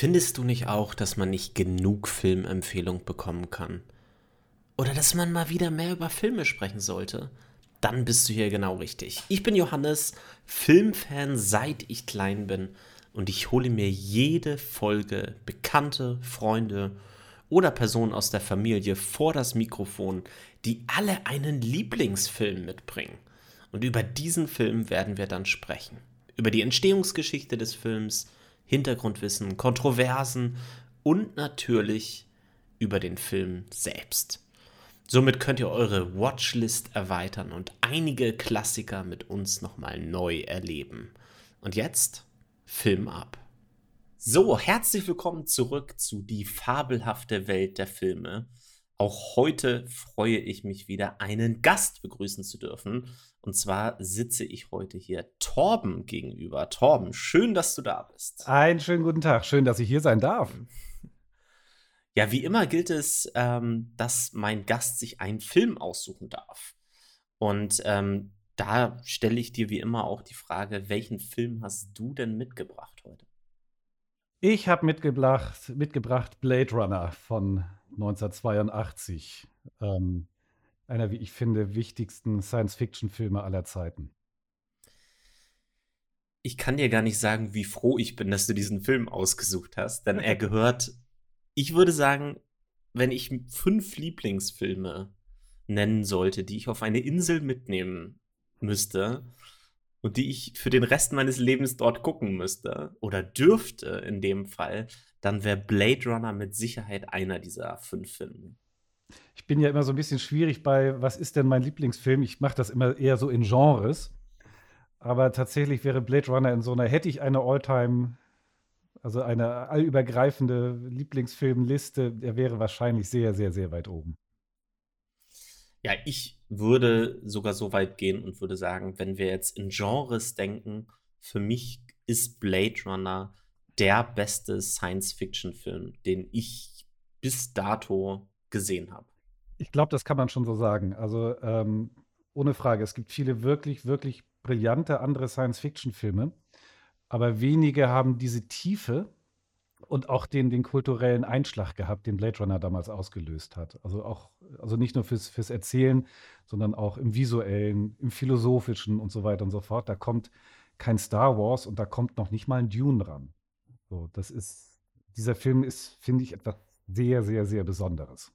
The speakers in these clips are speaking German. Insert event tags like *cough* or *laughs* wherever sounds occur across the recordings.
Findest du nicht auch, dass man nicht genug Filmempfehlung bekommen kann? Oder dass man mal wieder mehr über Filme sprechen sollte? Dann bist du hier genau richtig. Ich bin Johannes, Filmfan seit ich klein bin und ich hole mir jede Folge Bekannte, Freunde oder Personen aus der Familie vor das Mikrofon, die alle einen Lieblingsfilm mitbringen. Und über diesen Film werden wir dann sprechen. Über die Entstehungsgeschichte des Films, Hintergrundwissen, Kontroversen und natürlich über den Film selbst. Somit könnt ihr eure Watchlist erweitern und einige Klassiker mit uns nochmal neu erleben. Und jetzt Film ab. So, herzlich willkommen zurück zu Die fabelhafte Welt der Filme. Auch heute freue ich mich wieder, einen Gast begrüßen zu dürfen. Und zwar sitze ich heute hier Torben gegenüber. Torben, schön, dass du da bist. Einen schönen guten Tag. Schön, dass ich hier sein darf. *laughs* Ja, wie immer gilt es, ähm, dass mein Gast sich einen Film aussuchen darf. Und ähm, da stelle ich dir wie immer auch die Frage, welchen Film hast du denn mitgebracht heute? Ich habe mitgebracht, mitgebracht Blade Runner von 1982. Ähm, einer, wie ich finde, wichtigsten Science-Fiction-Filme aller Zeiten. Ich kann dir gar nicht sagen, wie froh ich bin, dass du diesen Film ausgesucht hast, denn er *laughs* gehört, ich würde sagen, wenn ich fünf Lieblingsfilme nennen sollte, die ich auf eine Insel mitnehmen müsste und die ich für den Rest meines Lebens dort gucken müsste oder dürfte in dem Fall, dann wäre Blade Runner mit Sicherheit einer dieser fünf Filme. Ich bin ja immer so ein bisschen schwierig bei, was ist denn mein Lieblingsfilm? Ich mache das immer eher so in Genres. Aber tatsächlich wäre Blade Runner in so einer, hätte ich eine Alltime, also eine allübergreifende Lieblingsfilmliste, der wäre wahrscheinlich sehr, sehr, sehr weit oben. Ja, ich würde sogar so weit gehen und würde sagen, wenn wir jetzt in Genres denken, für mich ist Blade Runner der beste Science-Fiction-Film, den ich bis dato gesehen habe. Ich glaube, das kann man schon so sagen. Also ähm, ohne Frage, es gibt viele wirklich, wirklich brillante andere Science-Fiction-Filme, aber wenige haben diese Tiefe und auch den, den kulturellen Einschlag gehabt, den Blade Runner damals ausgelöst hat. Also auch, also nicht nur fürs, fürs Erzählen, sondern auch im visuellen, im philosophischen und so weiter und so fort. Da kommt kein Star Wars und da kommt noch nicht mal ein Dune ran. So, das ist, dieser Film ist, finde ich, etwas sehr, sehr, sehr Besonderes.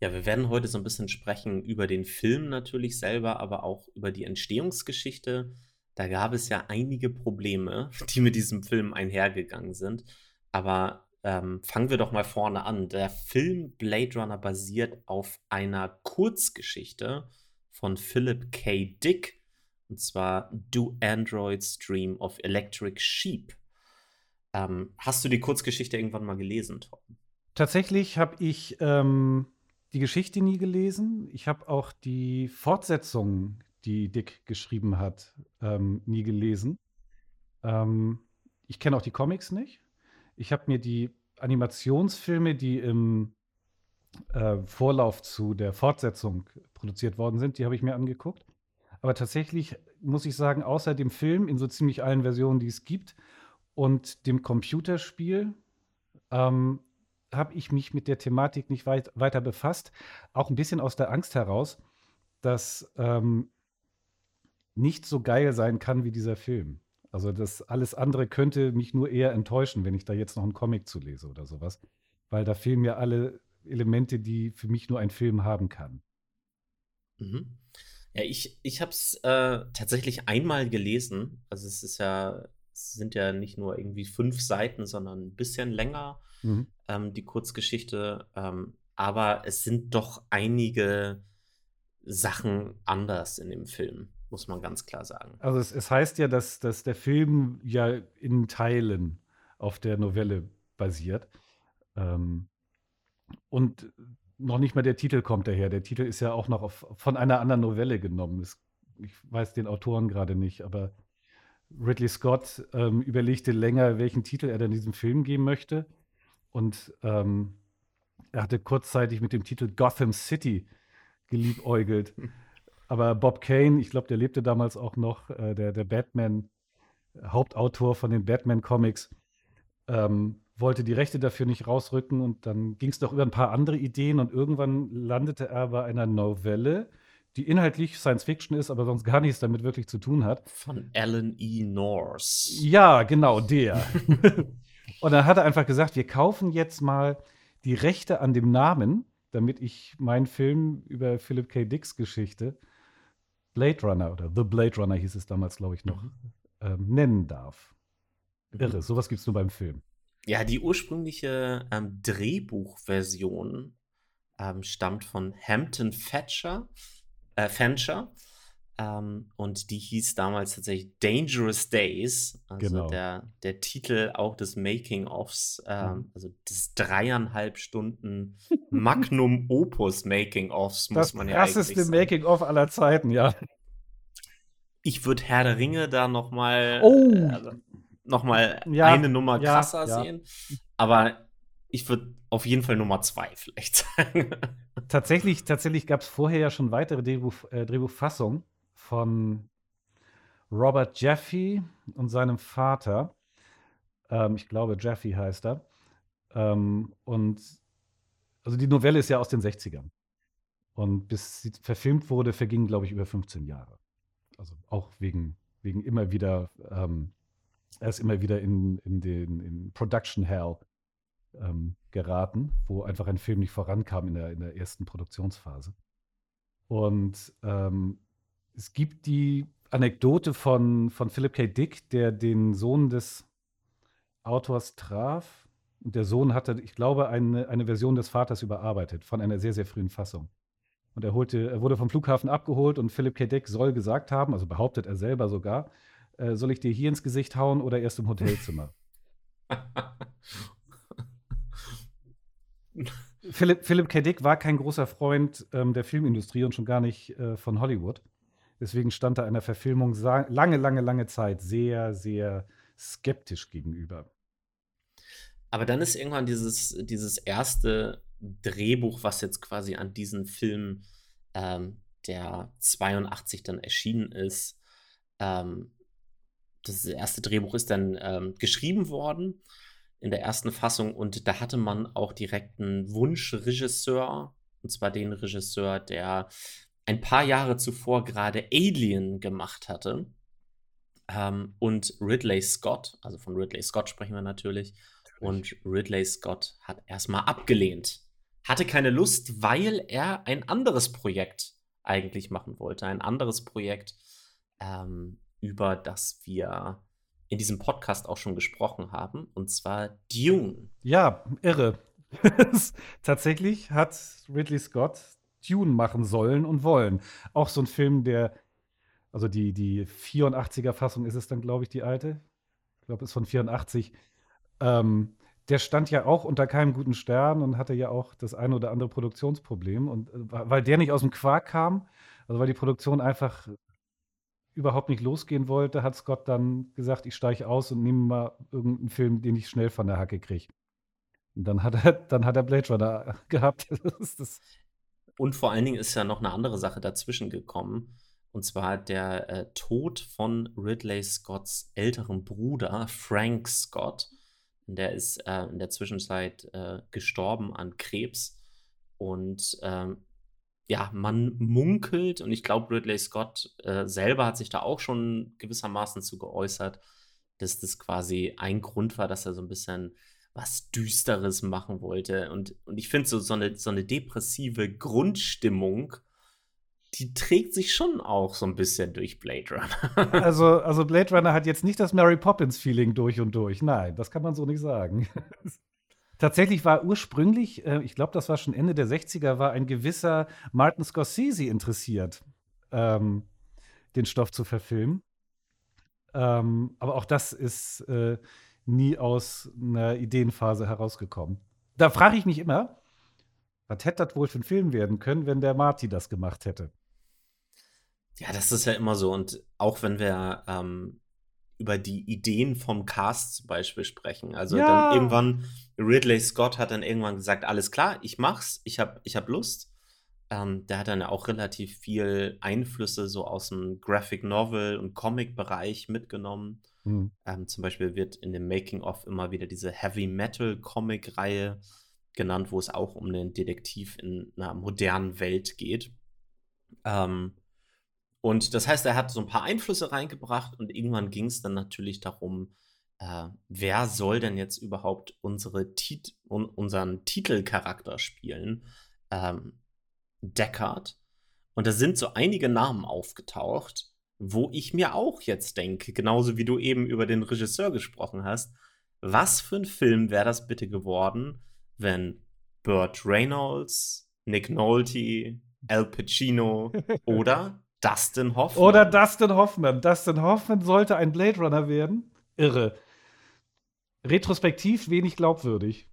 Ja, wir werden heute so ein bisschen sprechen über den Film natürlich selber, aber auch über die Entstehungsgeschichte. Da gab es ja einige Probleme, *laughs* die mit diesem Film einhergegangen sind. Aber ähm, fangen wir doch mal vorne an. Der Film Blade Runner basiert auf einer Kurzgeschichte von Philip K. Dick. Und zwar Do Androids Dream of Electric Sheep. Ähm, hast du die Kurzgeschichte irgendwann mal gelesen, Tom? Tatsächlich habe ich ähm, die Geschichte nie gelesen. Ich habe auch die Fortsetzung, die Dick geschrieben hat, ähm, nie gelesen. Ähm, ich kenne auch die Comics nicht. Ich habe mir die Animationsfilme, die im äh, Vorlauf zu der Fortsetzung produziert worden sind, die habe ich mir angeguckt. Aber tatsächlich muss ich sagen, außer dem Film in so ziemlich allen Versionen, die es gibt, und dem Computerspiel ähm, habe ich mich mit der Thematik nicht weit, weiter befasst. Auch ein bisschen aus der Angst heraus, dass ähm, nicht so geil sein kann wie dieser Film. Also das alles andere könnte mich nur eher enttäuschen, wenn ich da jetzt noch einen Comic zu lese oder sowas. Weil da fehlen mir alle Elemente, die für mich nur ein Film haben kann. Mhm. Ja, ich, ich habe es äh, tatsächlich einmal gelesen. Also es ist ja es sind ja nicht nur irgendwie fünf Seiten, sondern ein bisschen länger, mhm. Ähm, die Kurzgeschichte. Ähm, aber es sind doch einige Sachen anders in dem Film, muss man ganz klar sagen. Also es, es heißt ja, dass, dass der Film ja in Teilen auf der Novelle basiert. Ähm, und noch nicht mal der Titel kommt daher. Der Titel ist ja auch noch auf, von einer anderen Novelle genommen. Es, ich weiß den Autoren gerade nicht, aber Ridley Scott ähm, überlegte länger, welchen Titel er denn diesem Film geben möchte. Und ähm, er hatte kurzzeitig mit dem Titel Gotham City geliebäugelt. *laughs* Aber Bob Kane, ich glaube, der lebte damals auch noch, äh, der, der Batman, Hauptautor von den Batman-Comics, ähm, wollte die Rechte dafür nicht rausrücken und dann ging es noch über ein paar andere Ideen und irgendwann landete er bei einer Novelle, die inhaltlich Science Fiction ist, aber sonst gar nichts damit wirklich zu tun hat. Von Alan E. Norse. Ja, genau, der. *laughs* und dann hat er einfach gesagt, wir kaufen jetzt mal die Rechte an dem Namen, damit ich meinen Film über Philip K. Dicks Geschichte, Blade Runner oder The Blade Runner hieß es damals, glaube ich, noch, mhm. ähm, nennen darf. Irre, sowas gibt es nur beim Film. Ja, die ursprüngliche ähm, Drehbuchversion ähm, stammt von Hampton Thatcher, äh, Fancher. Ähm, und die hieß damals tatsächlich Dangerous Days. Also genau. der, der Titel auch des Making-ofs, ähm, mhm. also des dreieinhalb Stunden *laughs* Magnum Opus Making-ofs, muss man ja eigentlich sagen. Das ist Making-of aller Zeiten, ja. Ich würde Herr der Ringe da noch mal, oh. äh, noch mal ja, eine Nummer krasser ja, sehen. Aber ich würde auf jeden Fall Nummer zwei vielleicht *laughs* sagen. Tatsächlich, tatsächlich gab es vorher ja schon weitere Drehbuch, äh, Drehbuchfassungen von Robert Jeffy und seinem Vater. Ähm, ich glaube, Jeffy heißt er. Ähm, und also die Novelle ist ja aus den 60ern. Und bis sie verfilmt wurde, vergingen, glaube ich, über 15 Jahre. Also auch wegen, wegen immer wieder, ähm, er ist immer wieder in, in den in Production Hell ähm, geraten, wo einfach ein Film nicht vorankam in der, in der ersten Produktionsphase. Und ähm, es gibt die Anekdote von, von Philip K. Dick, der den Sohn des Autors traf. Und der Sohn hatte, ich glaube, eine, eine Version des Vaters überarbeitet von einer sehr, sehr frühen Fassung. Und er, holte, er wurde vom Flughafen abgeholt und Philip K. Dick soll gesagt haben, also behauptet er selber sogar, äh, soll ich dir hier ins Gesicht hauen oder erst im Hotelzimmer? *laughs* Philip, Philip K. Dick war kein großer Freund ähm, der Filmindustrie und schon gar nicht äh, von Hollywood. Deswegen stand er einer Verfilmung lange, lange, lange Zeit sehr, sehr skeptisch gegenüber. Aber dann ist irgendwann dieses, dieses erste Drehbuch, was jetzt quasi an diesen Film, ähm, der 82 dann erschienen ist, ähm, das erste Drehbuch ist dann ähm, geschrieben worden in der ersten Fassung und da hatte man auch direkt einen Wunschregisseur, und zwar den Regisseur, der ein paar Jahre zuvor gerade Alien gemacht hatte. Ähm, und Ridley Scott, also von Ridley Scott sprechen wir natürlich, und Ridley Scott hat erstmal abgelehnt. Hatte keine Lust, weil er ein anderes Projekt eigentlich machen wollte. Ein anderes Projekt, ähm, über das wir in diesem Podcast auch schon gesprochen haben, und zwar Dune. Ja, irre. *laughs* Tatsächlich hat Ridley Scott Dune machen sollen und wollen. Auch so ein Film, der, also die, die 84er-Fassung ist es dann, glaube ich, die alte. Ich glaube, ist von 84. Ähm, der stand ja auch unter keinem guten Stern und hatte ja auch das eine oder andere Produktionsproblem. Und äh, weil der nicht aus dem Quark kam, also weil die Produktion einfach überhaupt nicht losgehen wollte, hat Scott dann gesagt, ich steige aus und nehme mal irgendeinen Film, den ich schnell von der Hacke kriege. Und dann hat er, dann hat er Blade Runner gehabt. *laughs* Das das und vor allen Dingen ist ja noch eine andere Sache dazwischen gekommen. Und zwar der äh, Tod von Ridley Scotts älteren Bruder, Frank Scott. Der ist äh, in der Zwischenzeit äh, gestorben an Krebs. Und ähm, ja, man munkelt, und ich glaube, Ridley Scott äh, selber hat sich da auch schon gewissermaßen zu geäußert, dass das quasi ein Grund war, dass er so ein bisschen was Düsteres machen wollte. Und, und ich finde, so, so, eine, so eine depressive Grundstimmung, die trägt sich schon auch so ein bisschen durch Blade Runner. *laughs* also, also Blade Runner hat jetzt nicht das Mary Poppins-Feeling durch und durch. Nein, das kann man so nicht sagen. *laughs* Tatsächlich war ursprünglich, äh, ich glaube, das war schon Ende der 60er, war ein gewisser Martin Scorsese interessiert, ähm, den Stoff zu verfilmen. Ähm, aber auch das ist äh, nie aus einer Ideenphase herausgekommen. Da frage ich mich immer, was hätte das wohl für ein Film werden können, wenn der Marty das gemacht hätte? Ja, das ist ja immer so. Und auch wenn wir ähm, über die Ideen vom Cast zum Beispiel sprechen. Also ja. dann irgendwann, Ridley Scott hat dann irgendwann gesagt, alles klar, ich mach's, ich hab, ich hab Lust. Ähm, der hat dann auch relativ viel Einflüsse so aus dem Graphic Novel und Comic-Bereich mitgenommen Mhm. Ähm, zum Beispiel wird in dem Making-of immer wieder diese Heavy Metal-Comic-Reihe genannt, wo es auch um einen Detektiv in einer modernen Welt geht. Ähm, und das heißt, er hat so ein paar Einflüsse reingebracht und irgendwann ging es dann natürlich darum, äh, wer soll denn jetzt überhaupt unsere Tit un unseren Titelcharakter spielen? Ähm, Deckard. Und da sind so einige Namen aufgetaucht, wo ich mir auch jetzt denke, genauso wie du eben über den Regisseur gesprochen hast, was für ein Film wäre das bitte geworden, wenn Burt Reynolds, Nick Nolte, Al Pacino *laughs* oder Dustin Hoffman. Oder Dustin Hoffman. Dustin Hoffman sollte ein Blade Runner werden. Irre. Retrospektiv wenig glaubwürdig.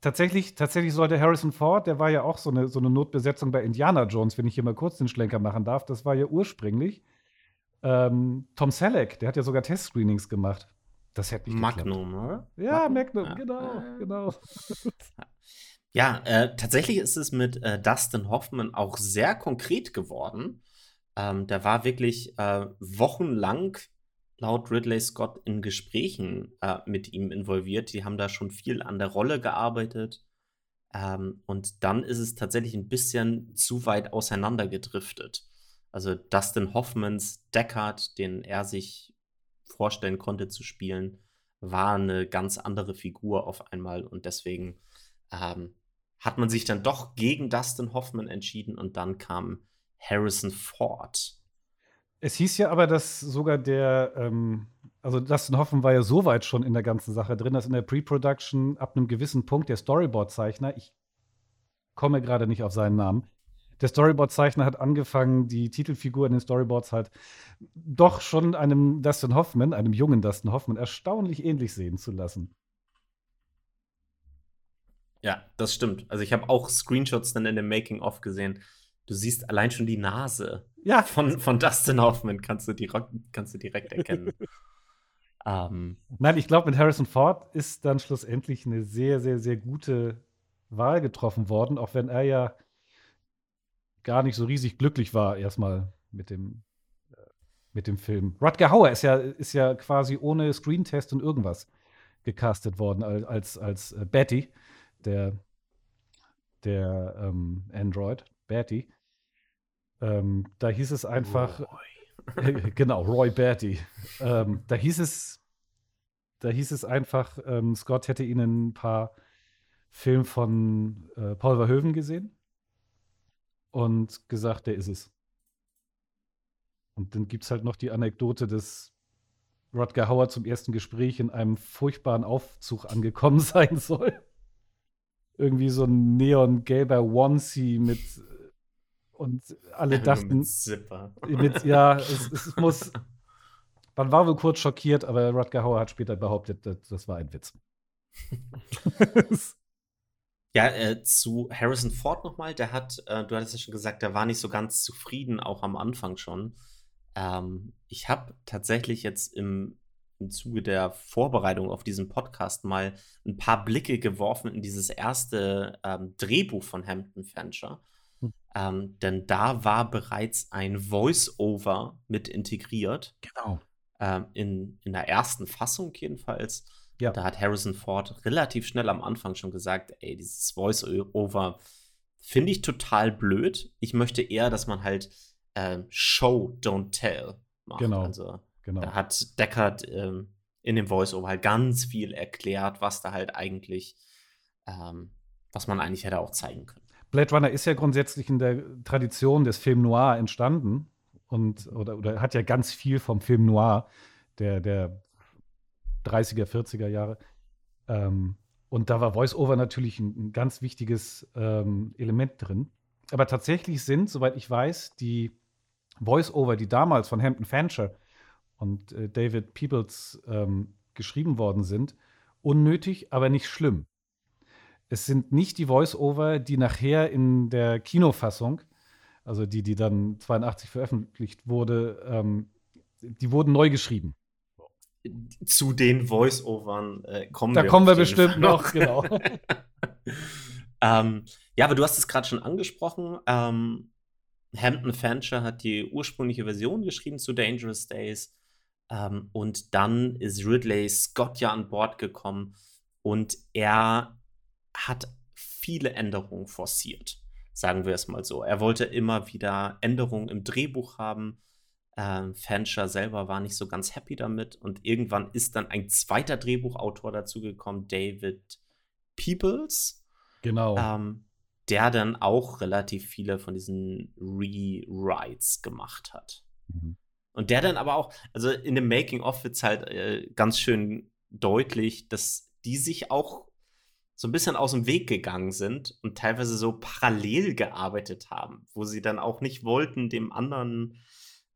Tatsächlich, tatsächlich sollte Harrison Ford, der war ja auch so eine, so eine Notbesetzung bei Indiana Jones, wenn ich hier mal kurz den Schlenker machen darf. Das war ja ursprünglich ähm, Tom Selleck, der hat ja sogar Testscreenings gemacht. Das hätte nicht Magnum, geklappt. oder? Ja, Magnum, Magnum ja. genau, genau. *laughs* Ja, äh, tatsächlich ist es mit äh, Dustin Hoffman auch sehr konkret geworden. Ähm, der war wirklich äh, wochenlang laut Ridley Scott in Gesprächen äh, mit ihm involviert. Die haben da schon viel an der Rolle gearbeitet. Ähm, und dann ist es tatsächlich ein bisschen zu weit auseinandergedriftet. Also Dustin Hoffmans Deckard, den er sich vorstellen konnte zu spielen, war eine ganz andere Figur auf einmal und deswegen ähm, hat man sich dann doch gegen Dustin Hoffman entschieden und dann kam Harrison Ford. Es hieß ja aber, dass sogar der, ähm, also Dustin Hoffman war ja so weit schon in der ganzen Sache drin, dass in der Pre-Production ab einem gewissen Punkt der Storyboard-Zeichner, ich komme gerade nicht auf seinen Namen, der Storyboard-Zeichner hat angefangen, die Titelfigur in den Storyboards halt doch schon einem Dustin Hoffman, einem jungen Dustin Hoffman, erstaunlich ähnlich sehen zu lassen. Ja, das stimmt. Also ich habe auch Screenshots dann in dem Making-of gesehen. Du siehst allein schon die Nase ja. von, von Dustin Hoffman, kannst du direkt, kannst du direkt erkennen. *laughs* ähm. Nein, ich glaube, mit Harrison Ford ist dann schlussendlich eine sehr, sehr, sehr gute Wahl getroffen worden, auch wenn er ja gar nicht so riesig glücklich war, erstmal mit dem, äh, mit dem Film. Rutger Hauer ist ja, ist ja quasi ohne Screentest und irgendwas gecastet worden als, als, äh, Betty, der, der ähm, Android, Betty. Ähm, da hieß es einfach, Roy. *laughs* genau, Roy Batty. ähm, da hieß es, da hieß es einfach, ähm, Scott hätte ihnen ein paar Filme von äh, Paul Verhoeven gesehen und gesagt, der ist es. Und dann gibt es halt noch die Anekdote, dass Rodger Hauer zum ersten Gespräch in einem furchtbaren Aufzug angekommen *laughs* sein soll. Irgendwie so ein neongelber Onesie mit und alle dachten. Mit Zipper. Mit, ja, *laughs* es, es, muss. Man war wohl kurz schockiert, aber Rodger Hauer hat später behauptet, das, das war ein Witz. *laughs* Ja, äh, zu Harrison Ford nochmal, der hat, äh, du hattest ja schon gesagt, der war nicht so ganz zufrieden, auch am Anfang schon. Ähm, ich habe tatsächlich jetzt im, im Zuge der Vorbereitung auf diesen Podcast mal ein paar Blicke geworfen in dieses erste ähm, Drehbuch von Hampton Fancher. Hm. Ähm, denn da war bereits ein Voice-Over mit integriert. Genau. Ähm, in, in der ersten Fassung jedenfalls. Ja. Da hat Harrison Ford relativ schnell am Anfang schon gesagt, ey, dieses Voice-Over finde ich total blöd. Ich möchte eher, dass man halt ähm, Show, don't tell macht. Genau. Also genau. da hat Deckard ähm, in dem Voice-Over halt ganz viel erklärt, was da halt eigentlich, ähm, was man eigentlich hätte auch zeigen können. Blade Runner ist ja grundsätzlich in der Tradition des Film Noir entstanden und oder, oder hat ja ganz viel vom Film Noir, der, der 30er, 40er Jahre. Ähm, und da war Voice-Over natürlich ein, ein, ganz wichtiges ähm, Element drin. Aber tatsächlich sind, soweit ich weiß, die Voice-Over, die damals von Hampton Fancher und äh, David Peebles ähm, geschrieben worden sind, unnötig, aber nicht schlimm. Es sind nicht die Voice-Over, die nachher in der Kinofassung, also die, die dann 82 veröffentlicht wurde, ähm, die wurden neu geschrieben zu den Voice-Overn äh, kommen da wir. Da kommen wir bestimmt noch, genau. *laughs* ähm, ja, aber du hast es gerade schon angesprochen. Ähm, Hampton Fancher hat die ursprüngliche Version geschrieben zu Dangerous Days. Ähm, und dann ist Ridley Scott ja an Bord gekommen und er hat viele Änderungen forciert, sagen wir es mal so. Er wollte immer wieder Änderungen im Drehbuch haben. Ähm, Fancher selber war nicht so ganz happy damit und irgendwann ist dann ein zweiter Drehbuchautor dazugekommen, David Peoples. Genau. Ähm, der dann auch relativ viele von diesen Rewrites gemacht hat. Mhm. Und der dann aber auch, also in dem Making-of wird es halt äh, ganz schön deutlich, dass die sich auch so ein bisschen aus dem Weg gegangen sind und teilweise so parallel gearbeitet haben, wo sie dann auch nicht wollten, dem anderen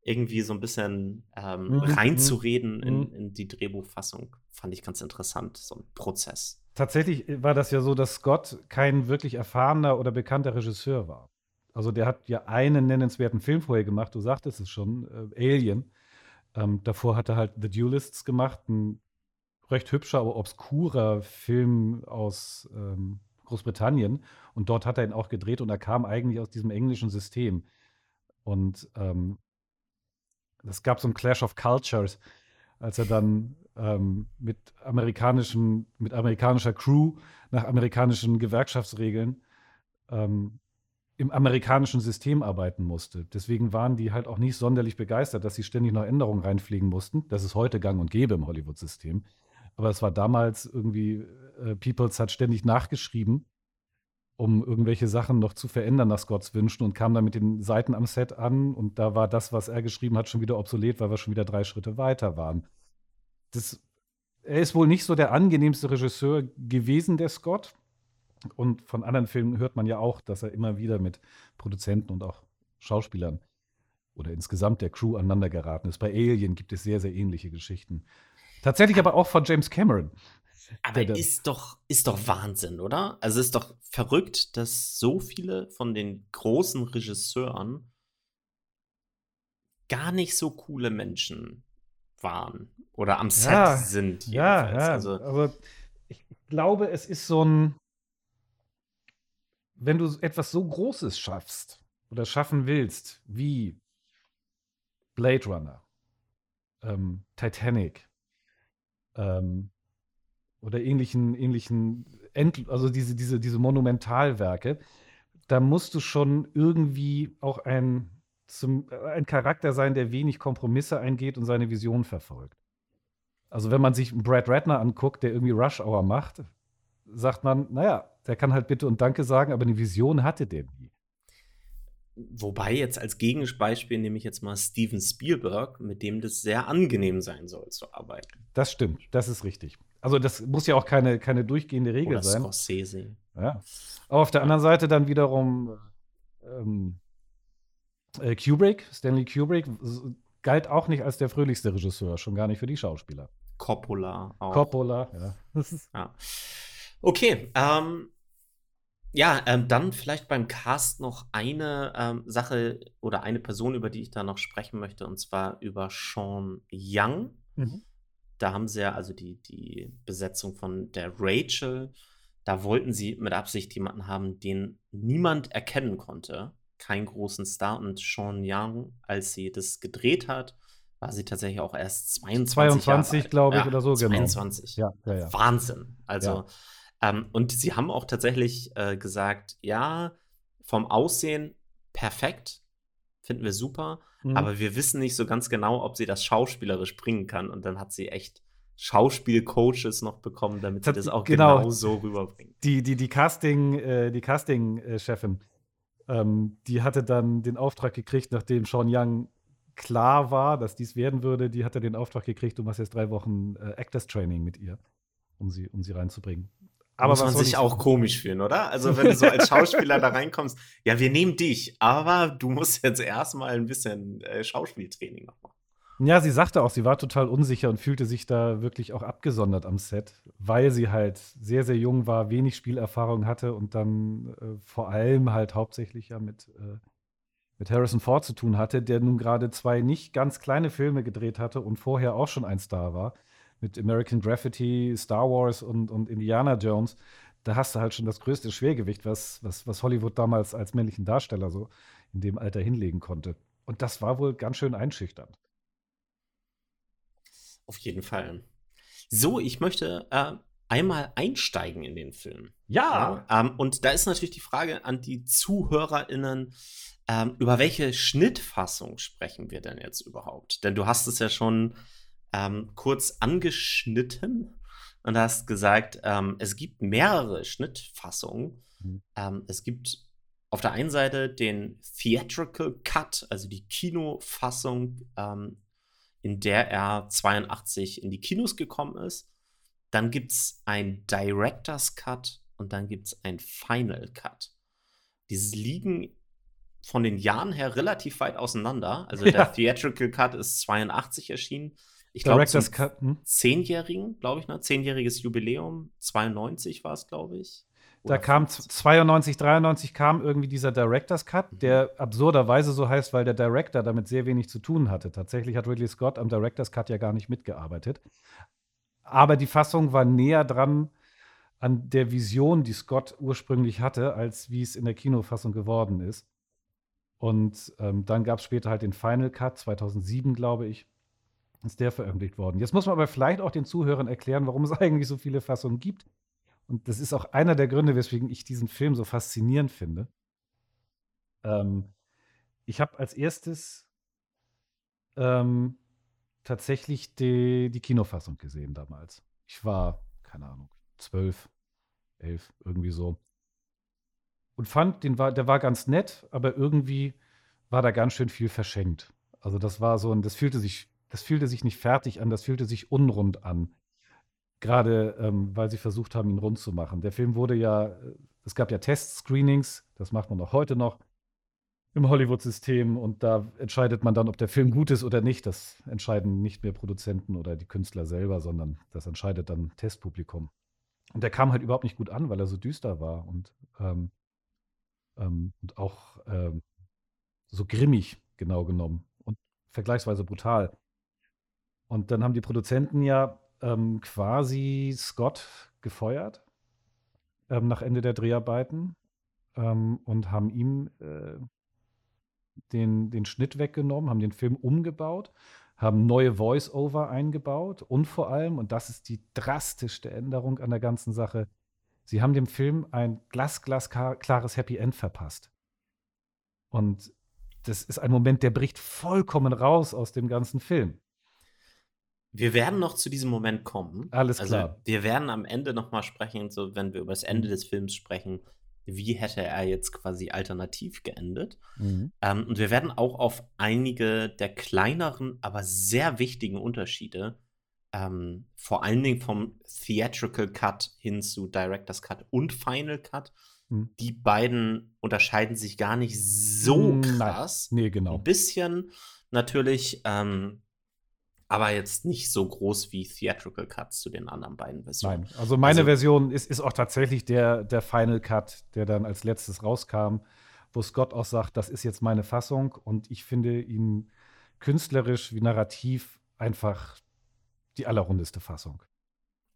irgendwie so ein bisschen ähm, mhm. reinzureden in, mhm. in, die Drehbuchfassung. Fand ich ganz interessant, so ein Prozess. Tatsächlich war das ja so, dass Scott kein wirklich erfahrener oder bekannter Regisseur war. Also der hat ja einen nennenswerten Film vorher gemacht, du sagtest es schon, äh, Alien. Ähm, davor hat er halt The Duelists gemacht, ein recht hübscher, aber obskurer Film aus ähm, Großbritannien. Und dort hat er ihn auch gedreht und er kam eigentlich aus diesem englischen System. Und ähm, es gab so einen Clash of Cultures, als er dann ähm, mit, amerikanischen, mit amerikanischer Crew nach amerikanischen Gewerkschaftsregeln ähm, im amerikanischen System arbeiten musste. Deswegen waren die halt auch nicht sonderlich begeistert, dass sie ständig noch Änderungen reinfliegen mussten. Das ist heute gang und gäbe im Hollywood-System. Aber es war damals irgendwie, äh, Peoples hat ständig nachgeschrieben, um irgendwelche Sachen noch zu verändern nach Scotts Wünschen und kam dann mit den Seiten am Set an und da war das, was er geschrieben hat, schon wieder obsolet, weil wir schon wieder drei Schritte weiter waren. Das, er ist wohl nicht so der angenehmste Regisseur gewesen, der Scott. Und von anderen Filmen hört man ja auch, dass er immer wieder mit Produzenten und auch Schauspielern oder insgesamt der Crew aneinander geraten ist. Bei Alien gibt es sehr, sehr ähnliche Geschichten. Tatsächlich aber auch von James Cameron. Aber ist doch, ist doch Wahnsinn, oder? Also ist doch verrückt, dass so viele von den großen Regisseuren gar nicht so coole Menschen waren oder am Set ja, sind. Ja, ja. Also, aber ich glaube, es ist so ein wenn du etwas so Großes schaffst oder schaffen willst, wie Blade Runner, ähm, Titanic ähm, oder ähnlichen, ähnlichen End also diese, diese, diese Monumentalwerke, da musst du schon irgendwie auch ein, zum, ein Charakter sein, der wenig Kompromisse eingeht und seine Vision verfolgt. Also wenn man sich Brad Ratner anguckt, der irgendwie Rush Hour macht, sagt man, naja, der kann halt Bitte und Danke sagen, aber eine Vision hatte der nie. Wobei jetzt als Gegenbeispiel nehme ich jetzt mal Steven Spielberg, mit dem das sehr angenehm sein soll zu arbeiten. Das stimmt, das ist richtig. Also das muss ja auch keine, keine durchgehende Regel Oder sein. Scorsese. Ja. Aber auf der anderen Seite dann wiederum ähm, äh, Kubrick, Stanley Kubrick, galt auch nicht als der fröhlichste Regisseur, schon gar nicht für die Schauspieler. Coppola auch. Coppola, ja. *laughs* ja. Okay, ähm, ja, ähm, dann vielleicht beim Cast noch eine ähm, Sache oder eine Person, über die ich da noch sprechen möchte, und zwar über Sean Young. Mhm. Da haben sie ja also die, die Besetzung von der Rachel. Da wollten sie mit Absicht jemanden haben, den niemand erkennen konnte. Keinen großen Star. Und Sean Young, als sie das gedreht hat, war sie tatsächlich auch erst 22. 22, glaube ich, ja, oder so, 22. genau. Ja, ja, ja. Wahnsinn. Also. Ähm, und sie haben auch tatsächlich äh, gesagt, ja, vom Aussehen perfekt, finden wir super, mhm. aber wir wissen nicht so ganz genau, ob sie das schauspielerisch bringen kann. Und dann hat sie echt Schauspielcoaches noch bekommen, damit sie das auch genau, genau so rüberbringt. Die, die, die Casting, äh, die Casting-Chefin, ähm, die hatte dann den Auftrag gekriegt, nachdem Sean Young klar war, dass dies werden würde, die hatte den Auftrag gekriegt, du machst jetzt drei Wochen äh, Actors Training mit ihr, um sie, um sie reinzubringen. Aber muss man sich auch komisch fühlen, oder? Also wenn du so als Schauspieler da reinkommst, ja, wir nehmen dich, aber du musst jetzt erstmal ein bisschen äh, Schauspieltraining noch machen. Ja, sie sagte auch, sie war total unsicher und fühlte sich da wirklich auch abgesondert am Set, weil sie halt sehr, sehr jung war, wenig Spielerfahrung hatte und dann äh, vor allem halt hauptsächlich ja mit, äh, mit Harrison Ford zu tun hatte, der nun gerade zwei nicht ganz kleine Filme gedreht hatte und vorher auch schon ein Star war mit American Graffiti, Star Wars und, und Indiana Jones, da hast du halt schon das größte Schwergewicht, was, was, was Hollywood damals als männlichen Darsteller so in dem Alter hinlegen konnte. Und das war wohl ganz schön einschüchternd. Auf jeden Fall. So, ich möchte äh, einmal einsteigen in den Film. Ja. ja ähm, und da ist natürlich die Frage an die ZuhörerInnen, ähm, über welche Schnittfassung sprechen wir denn jetzt überhaupt? Denn du hast es ja schon ähm, kurz angeschnitten und hast gesagt, ähm, es gibt mehrere Schnittfassungen. Mhm. Ähm, es gibt auf der einen Seite den Theatrical Cut, also die Kinofassung, ähm, in der er 82 in die Kinos gekommen ist. Dann gibt es ein Director's Cut und dann gibt es ein Final Cut. Diese liegen von den Jahren her relativ weit auseinander. Also *laughs* ja. der Theatrical Cut ist 82 erschienen. Ich glaube, hm? zehnjährigen, glaube ich, ne? Zehnjähriges Jubiläum, 92 war es, glaube ich. Da kam 92, 93 kam irgendwie dieser Director's Cut, mhm. der absurderweise so heißt, weil der Director damit sehr wenig zu tun hatte. Tatsächlich hat Ridley Scott am Director's Cut ja gar nicht mitgearbeitet. Aber die Fassung war näher dran an der Vision, die Scott ursprünglich hatte, als wie es in der Kinofassung geworden ist. Und ähm, dann gab es später halt den Final Cut, 2007, glaube ich, ist der veröffentlicht worden. Jetzt muss man aber vielleicht auch den Zuhörern erklären, warum es *laughs* eigentlich so viele Fassungen gibt. Und das ist auch einer der Gründe, weswegen ich diesen Film so faszinierend finde. Ähm, ich habe als erstes ähm, tatsächlich die, die Kinofassung gesehen damals. Ich war, keine Ahnung, zwölf, elf, irgendwie so und fand, den war, der war ganz nett, aber irgendwie war da ganz schön viel verschenkt. Also das war so, und das fühlte sich, das fühlte sich nicht fertig an, das fühlte sich unrund an. Gerade ähm, weil sie versucht haben, ihn rund zu machen. Der Film wurde ja, es gab ja Test-Screenings, das macht man auch heute noch im Hollywood-System und da entscheidet man dann, ob der Film gut ist oder nicht. Das entscheiden nicht mehr Produzenten oder die Künstler selber, sondern das entscheidet dann Testpublikum. Und der kam halt überhaupt nicht gut an, weil er so düster war und ähm, ähm, und auch ähm, so grimmig genau genommen und vergleichsweise brutal. Und dann haben die Produzenten ja ähm, quasi Scott gefeuert ähm, nach Ende der Dreharbeiten ähm, und haben ihm äh, den, den Schnitt weggenommen, haben den Film umgebaut, haben neue Voice-Over eingebaut und vor allem, und das ist die drastischste Änderung an der ganzen Sache, Sie haben dem Film ein glasglasklares Happy End verpasst. Und das ist ein Moment, der bricht vollkommen raus aus dem ganzen Film. Wir werden noch zu diesem Moment kommen. Alles also, klar. Wir werden am Ende noch mal sprechen, so wenn wir über das Ende mhm. des Films sprechen, wie hätte er jetzt quasi alternativ geendet. Mhm. Ähm, und wir werden auch auf einige der kleineren, aber sehr wichtigen Unterschiede ähm, vor allen Dingen vom Theatrical Cut hin zu Director's Cut und Final Cut. Hm. Die beiden unterscheiden sich gar nicht so krass. Nein. Nee, genau. Ein bisschen natürlich, ähm, aber jetzt nicht so groß wie Theatrical Cuts zu den anderen beiden Versionen. Nein, also meine also, Version ist, ist auch tatsächlich der, der Final Cut, der dann als letztes rauskam, wo Scott auch sagt, das ist jetzt meine Fassung und ich finde ihn künstlerisch wie narrativ einfach die allerrundeste Fassung.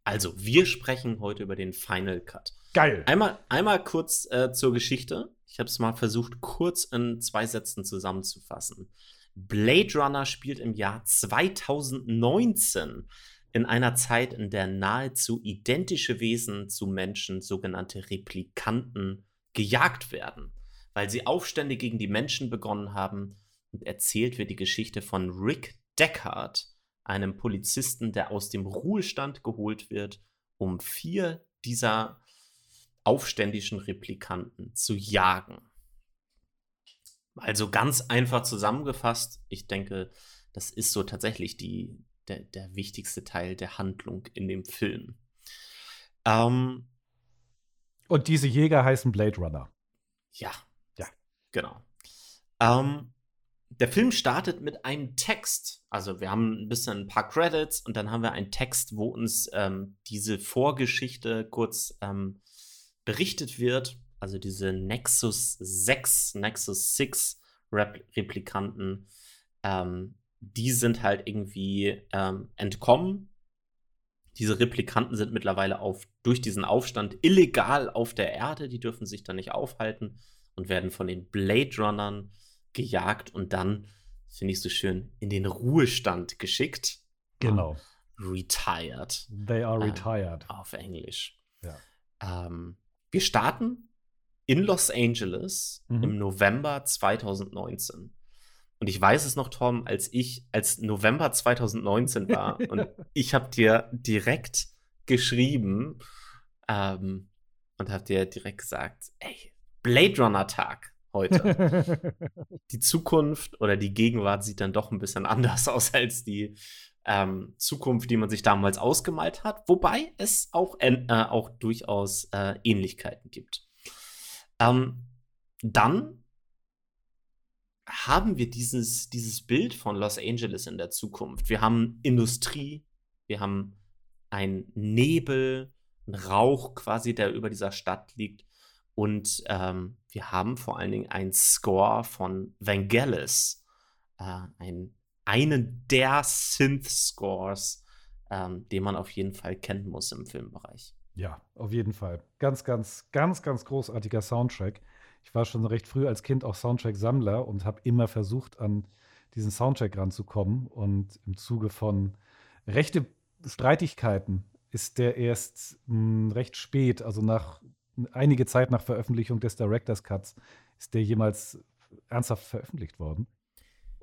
Also, wir sprechen heute über den Final Cut. Geil. Einmal, einmal kurz äh, zur Geschichte. Ich habe es mal versucht, kurz in zwei Sätzen zusammenzufassen. Blade Runner spielt im Jahr 2019 in einer Zeit, in der nahezu identische Wesen zu Menschen, sogenannte Replikanten, gejagt werden, weil sie Aufstände gegen die Menschen begonnen haben. Und erzählt wird die Geschichte von Rick Deckard, einem Polizisten, der aus dem Ruhestand geholt wird, um vier dieser aufständischen Replikanten zu jagen. Also ganz einfach zusammengefasst, ich denke, das ist so tatsächlich die, der, der wichtigste Teil der Handlung in dem Film. Ähm, Und diese Jäger heißen Blade Runner. Ja, ja, genau. Ähm, der Film startet mit einem Text. Also wir haben ein bisschen ein paar Credits und dann haben wir einen Text, wo uns ähm, diese Vorgeschichte kurz ähm, berichtet wird. Also diese Nexus 6, Nexus 6 Repl Replikanten, ähm, die sind halt irgendwie ähm, entkommen. Diese Replikanten sind mittlerweile auf, durch diesen Aufstand illegal auf der Erde. Die dürfen sich da nicht aufhalten und werden von den Blade Runnern gejagt und dann, finde ich so schön, in den Ruhestand geschickt. Genau. retired. They are Ähm, retired. auf Englisch. Ja. Ähm, wir starten in Los Angeles Mhm. im November 2019. Und ich weiß es noch, Tom, als ich, als November 2019 war *laughs* und ich habe dir direkt geschrieben ähm, und habe dir direkt gesagt, ey, Blade Runner Tag heute. *laughs* die Zukunft oder die Gegenwart sieht dann doch ein bisschen anders aus als die ähm, Zukunft, die man sich damals ausgemalt hat, wobei es auch, äh, auch durchaus äh, Ähnlichkeiten gibt. Ähm, dann haben wir dieses, dieses Bild von Los Angeles in der Zukunft. Wir haben Industrie, wir haben einen Nebel, einen Rauch quasi, der über dieser Stadt liegt. Und ähm, wir haben vor allen Dingen einen Score von Vangelis, äh, ein, einen der Synth-Scores, ähm, den man auf jeden Fall kennen muss im Filmbereich. Ja, auf jeden Fall. Ganz, ganz, ganz, ganz großartiger Soundtrack. Ich war schon recht früh als Kind auch Soundtrack-Sammler und habe immer versucht, an diesen Soundtrack ranzukommen. Und im Zuge von rechte Streitigkeiten ist der erst mh, recht spät, also nach einige Zeit nach Veröffentlichung des Director's Cuts, ist der jemals ernsthaft veröffentlicht worden.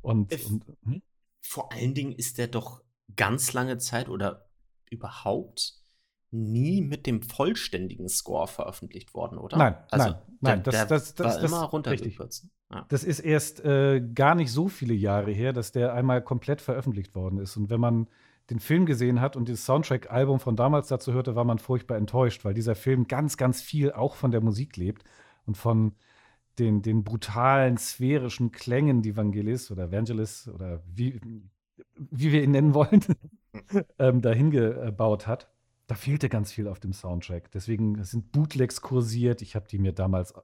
Und, If- und hm? Vor allen Dingen ist der doch ganz lange Zeit oder überhaupt nie mit dem vollständigen Score veröffentlicht worden, oder? Nein, also, nein, nein, Der, das- der das- das- war das- immer runtergekürzt. Ja. Das ist erst äh, gar nicht so viele Jahre her, dass der einmal komplett veröffentlicht worden ist. Und wenn man den Film gesehen hat und das Soundtrack-Album von damals dazu hörte, war man furchtbar enttäuscht, weil dieser Film ganz, ganz viel auch von der Musik lebt und von den, den brutalen, sphärischen Klängen, die Vangelis oder Vangelis oder wie, wie wir ihn nennen wollen, *laughs* ähm, dahin gebaut hat. Da fehlte ganz viel auf dem Soundtrack. Deswegen sind Bootlegs kursiert. Ich habe die mir damals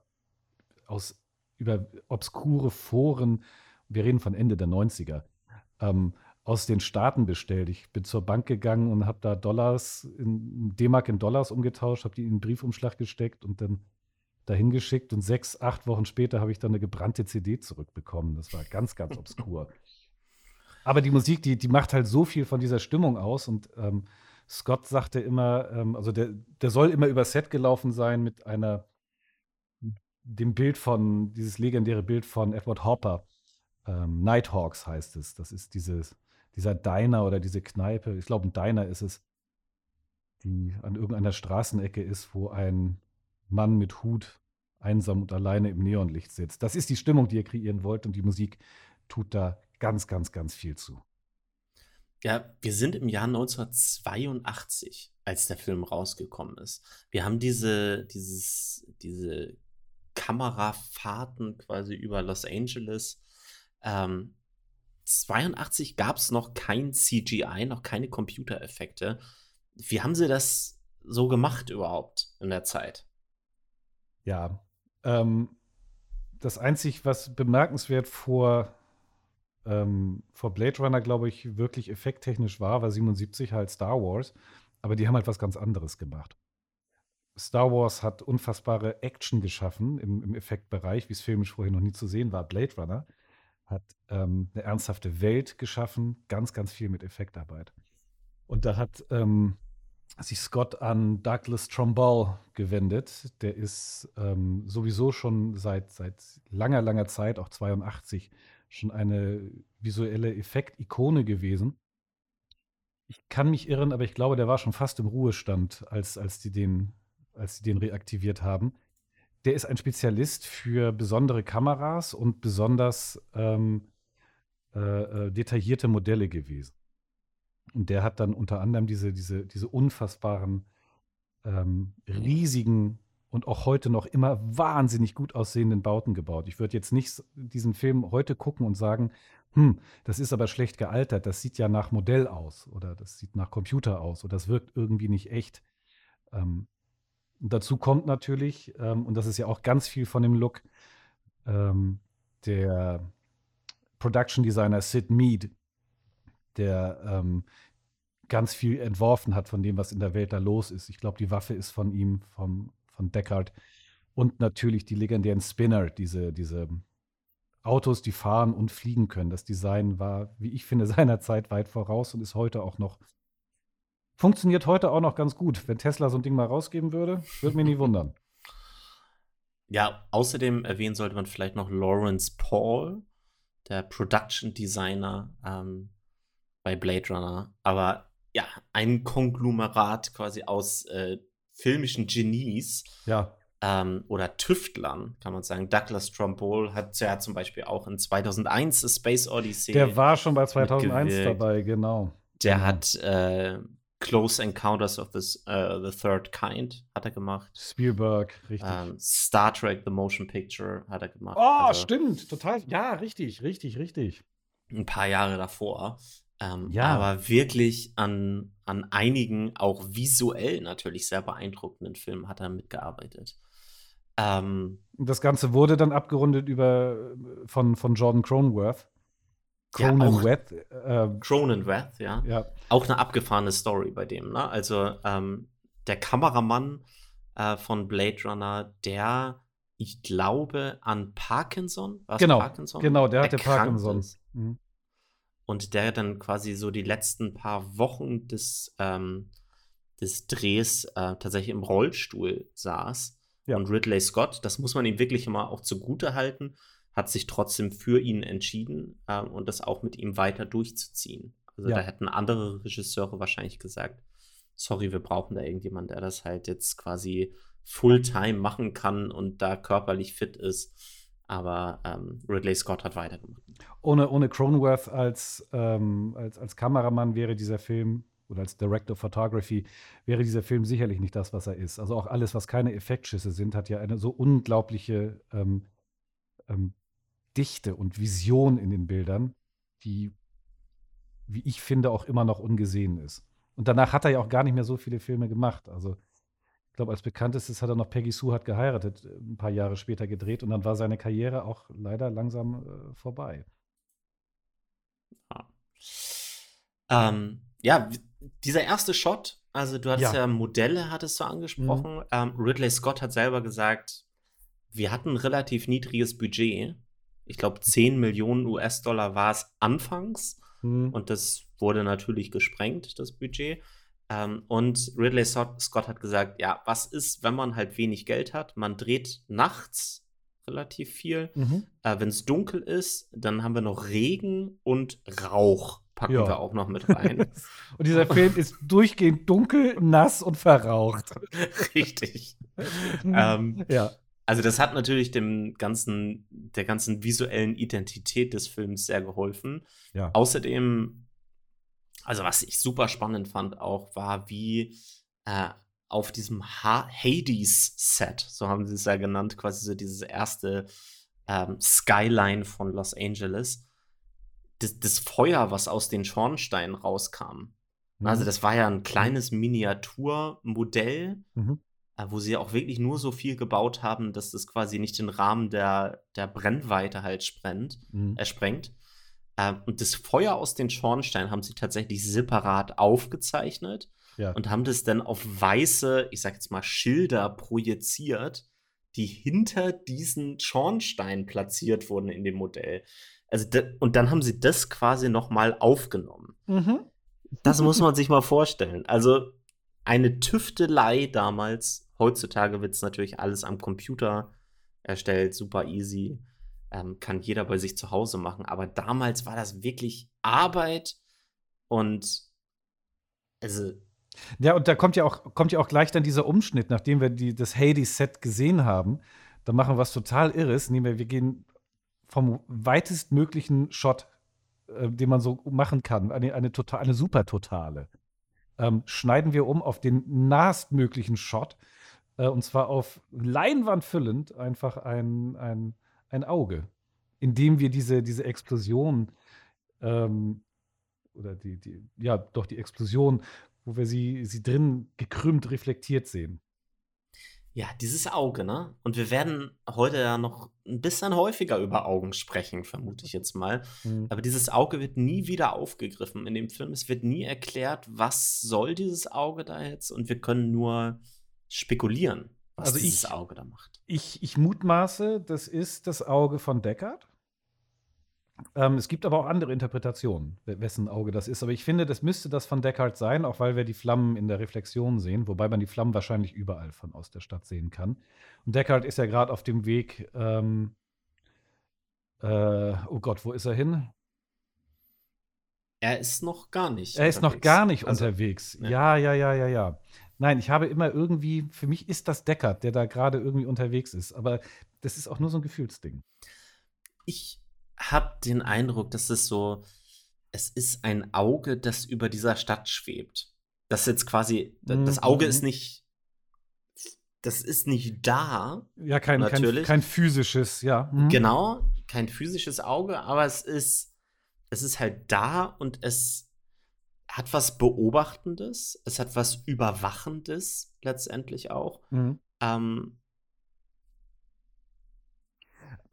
aus über obskure Foren, wir reden von Ende der 90er, ähm, aus den Staaten bestellt. Ich bin zur Bank gegangen und habe da Dollars, in D-Mark in Dollars umgetauscht, habe die in einen Briefumschlag gesteckt und dann dahin geschickt und sechs, acht Wochen später habe ich dann eine gebrannte CD zurückbekommen. Das war ganz, ganz obskur. *laughs* Aber die Musik, die, die macht halt so viel von dieser Stimmung aus und ähm, Scott sagte immer, ähm, also der, der soll immer über Set gelaufen sein mit einer dem Bild von, dieses legendäre Bild von Edward Hopper. Ähm, Nighthawks heißt es. Das ist dieses, dieser Diner oder diese Kneipe. Ich glaube, ein Diner ist es, die an irgendeiner Straßenecke ist, wo ein Mann mit Hut einsam und alleine im Neonlicht sitzt. Das ist die Stimmung, die ihr kreieren wollt und die Musik tut da ganz, ganz, ganz viel zu. Ja, wir sind im Jahr 1982, als der Film rausgekommen ist. Wir haben diese, dieses, diese Kamerafahrten quasi über Los Angeles. Ähm, 82 gab es noch kein CGI, noch keine Computereffekte. Wie haben sie das so gemacht überhaupt in der Zeit? Ja, ähm, das einzig, was bemerkenswert vor, ähm, vor Blade Runner, glaube ich, wirklich effekttechnisch war, war 77 halt Star Wars. Aber die haben halt was ganz anderes gemacht. Star Wars hat unfassbare Action geschaffen im, im Effektbereich, wie es filmisch vorher noch nie zu sehen war. Blade Runner hat ähm, eine ernsthafte Welt geschaffen, ganz, ganz viel mit Effektarbeit. Und da hat ähm, sich Scott an Douglas Trumbull gewendet. Der ist ähm, sowieso schon seit, seit langer, langer Zeit, auch 82, schon eine visuelle Effektikone gewesen. Ich kann mich irren, aber ich glaube, der war schon fast im Ruhestand, als, als, die, den, als die den reaktiviert haben. Der ist ein Spezialist für besondere Kameras und besonders ähm, äh, äh, detaillierte Modelle gewesen. Und der hat dann unter anderem diese, diese, diese unfassbaren, ähm, riesigen und auch heute noch immer wahnsinnig gut aussehenden Bauten gebaut. Ich würde jetzt nicht diesen Film heute gucken und sagen, hm, das ist aber schlecht gealtert, das sieht ja nach Modell aus oder das sieht nach Computer aus oder das wirkt irgendwie nicht echt. Ähm, dazu kommt natürlich, ähm, und das ist ja auch ganz viel von dem Look, ähm, der Production Designer Sid Mead, der ähm, ganz viel entworfen hat von dem, was in der Welt da los ist. Ich glaube, die Waffe ist von ihm, vom, von Deckard. Und natürlich die legendären Spinner, diese, diese Autos, die fahren und fliegen können. Das Design war, wie ich finde, *laughs* seinerzeit weit voraus und ist heute auch noch Funktioniert heute auch noch ganz gut. Wenn Tesla so ein Ding mal rausgeben würde, würde mich nie wundern. *laughs* Ja, außerdem erwähnen sollte man vielleicht noch Lawrence Paul, der Production Designer ähm, bei Blade Runner. Aber ja, ein Konglomerat quasi aus äh, filmischen Genies. Ja. Ähm, oder Tüftlern, kann man sagen. Douglas Trumbull hat ja zum Beispiel auch in 2001 A Space Odyssey. Der war schon bei 2001 dabei, genau. Der hat äh, Close Encounters of this, uh, the Third Kind hat er gemacht. Spielberg, richtig. Ähm, Star Trek The Motion Picture hat er gemacht. Oh, also, stimmt, total. Ja, richtig, richtig, richtig. Ein paar Jahre davor. Ähm, ja. Aber wirklich an, an einigen, auch visuell natürlich sehr beeindruckenden Filmen hat er mitgearbeitet. Ähm, das Ganze wurde dann abgerundet über, von, von Jordan Cronenworth. Cronenworth. Ja, äh, Cronenworth, ja. ja. Auch eine abgefahrene Story bei dem, ne? Also ähm, der Kameramann äh, von Blade Runner, der, ich glaube, an Parkinson, was genau, Parkinson? Genau, der hatte Parkinson. Mhm. Und der dann quasi so die letzten paar Wochen des, ähm, des Drehs äh, tatsächlich im Rollstuhl saß. Ja. Und Ridley Scott, das muss man ihm wirklich immer auch zugute halten, hat sich trotzdem für ihn entschieden äh, und das auch mit ihm weiter durchzuziehen. Also ja. da hätten andere Regisseure wahrscheinlich gesagt, sorry, wir brauchen da irgendjemanden, der das halt jetzt quasi Fulltime machen kann und da körperlich fit ist. Aber ähm, Ridley Scott hat weitergemacht. Ohne, ohne Cronenworth als, ähm, als, als Kameramann wäre dieser Film oder als Director of Photography wäre dieser Film sicherlich nicht das, was er ist. Also auch alles, was keine Effektschüsse sind, hat ja eine so unglaubliche ähm, ähm Dichte und Vision in den Bildern, die, wie ich finde, auch immer noch ungesehen ist. Und danach hat er ja auch gar nicht mehr so viele Filme gemacht. Also, ich glaube, als bekanntestes hat er noch Peggy Sue hat geheiratet, äh, ein paar Jahre später gedreht und dann war seine Karriere auch leider langsam äh, vorbei. Ja. Ähm, ja, dieser erste Shot, also du hattest ja, ja Modelle, hattest du angesprochen. Mhm. Ähm, Ridley Scott hat selber gesagt, wir hatten ein relativ niedriges Budget ich glaube, 10 Millionen US-Dollar war es anfangs. Mhm. Und das wurde natürlich gesprengt, das Budget. Ähm, und Ridley Scott hat gesagt, ja, was ist, wenn man halt wenig Geld hat? Man dreht nachts relativ viel. Mhm. Äh, wenn es dunkel ist, dann haben wir noch Regen und Rauch packen ja. wir auch noch mit rein. *laughs* und dieser Film ist durchgehend dunkel, nass und verraucht. *laughs* Richtig. ähm, ja. Also das hat natürlich dem ganzen, der ganzen visuellen Identität des Films sehr geholfen. Ja. Außerdem, also was ich super spannend fand auch, war, wie äh, auf diesem ha Hades-Set, so haben sie es ja genannt, quasi so dieses erste ähm, Skyline von Los Angeles, das, das, Feuer, was aus den Schornsteinen rauskam. Mhm. Also das war ja ein kleines Miniaturmodell. Mhm äh, wo sie auch wirklich nur so viel gebaut haben, dass das quasi nicht den Rahmen der, der Brennweite halt sprengt, mhm. äh, sprengt. Äh, und das Feuer aus den Schornsteinen haben sie tatsächlich separat aufgezeichnet ja. und haben das dann auf weiße, ich sag jetzt mal, Schilder projiziert, die hinter diesen Schornstein platziert wurden in dem Modell. Also und dann haben sie das quasi noch mal aufgenommen. Mhm. Das muss man sich mal vorstellen. Also eine Tüftelei damals Heutzutage wird es natürlich alles am Computer erstellt, super easy. Ähm, kann jeder bei sich zu Hause machen. Aber damals war das wirklich Arbeit und also. Ja, und da kommt ja auch, kommt ja auch gleich dann dieser Umschnitt, nachdem wir die, das Hades-Set gesehen haben. Da machen wir was total Irres. Nehmen wir, gehen vom weitestmöglichen Shot, äh, den man so machen kann, eine, eine, total, eine super totale, ähm, schneiden wir um auf den nahestmöglichen Shot äh, und zwar auf Leinwand füllend einfach ein, ein, ein Auge, in dem wir diese, diese Explosion ähm, oder die, die, ja, doch die Explosion, wo wir sie, sie drin gekrümmt reflektiert sehen. Ja, dieses Auge, ne? Und wir werden heute ja noch ein bisschen häufiger über Augen sprechen, vermute ich jetzt mal. Mhm. Aber dieses Auge wird nie wieder aufgegriffen in dem Film. Es wird nie erklärt, was soll dieses Auge da jetzt. Und wir können nur spekulieren, was also dieses ich, Auge da macht. Ich, ich mutmaße, das ist das Auge von Deckard. Ähm, es gibt aber auch andere Interpretationen, wessen Auge das ist. Aber ich finde, das müsste das von Deckard sein, auch weil wir die Flammen in der Reflexion sehen, wobei man die Flammen wahrscheinlich überall von aus der Stadt sehen kann. Und Deckard ist ja gerade auf dem Weg. Ähm, äh, oh Gott, wo ist er hin? Er ist noch gar nicht. Er ist unterwegs. noch gar nicht also, unterwegs. Ja. ja, ja, ja, ja, ja. Nein, ich habe immer irgendwie, für mich ist das Deckard, der da gerade irgendwie unterwegs ist. Aber das ist auch nur so ein Gefühlsding. Ich habe den Eindruck, dass es so, es ist ein Auge, das über dieser Stadt schwebt. Das jetzt quasi, das Auge ist mhm. nicht, das ist nicht da. Ja, kein, natürlich. kein, kein physisches, ja. Mhm. Genau, kein physisches Auge, aber es ist, es ist halt da und es hat was Beobachtendes, es hat was Überwachendes letztendlich auch. Mhm. Ähm,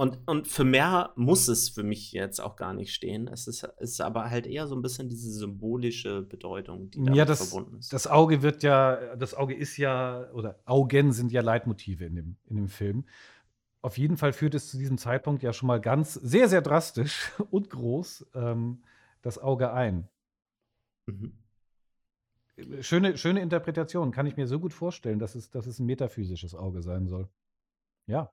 und, und für mehr muss es für mich jetzt auch gar nicht stehen. Es ist, ist aber halt eher so ein bisschen diese symbolische Bedeutung, die damit ja, das, verbunden ist. Das Auge wird ja, das Auge ist ja, oder Augen sind ja Leitmotive in dem, in dem Film. Auf jeden Fall führt es zu diesem Zeitpunkt ja schon mal ganz, sehr, sehr drastisch *laughs* und groß ähm, das Auge ein. Mhm. Schöne, schöne Interpretation, kann ich mir so gut vorstellen, dass es, dass es ein metaphysisches Auge sein soll. Ja.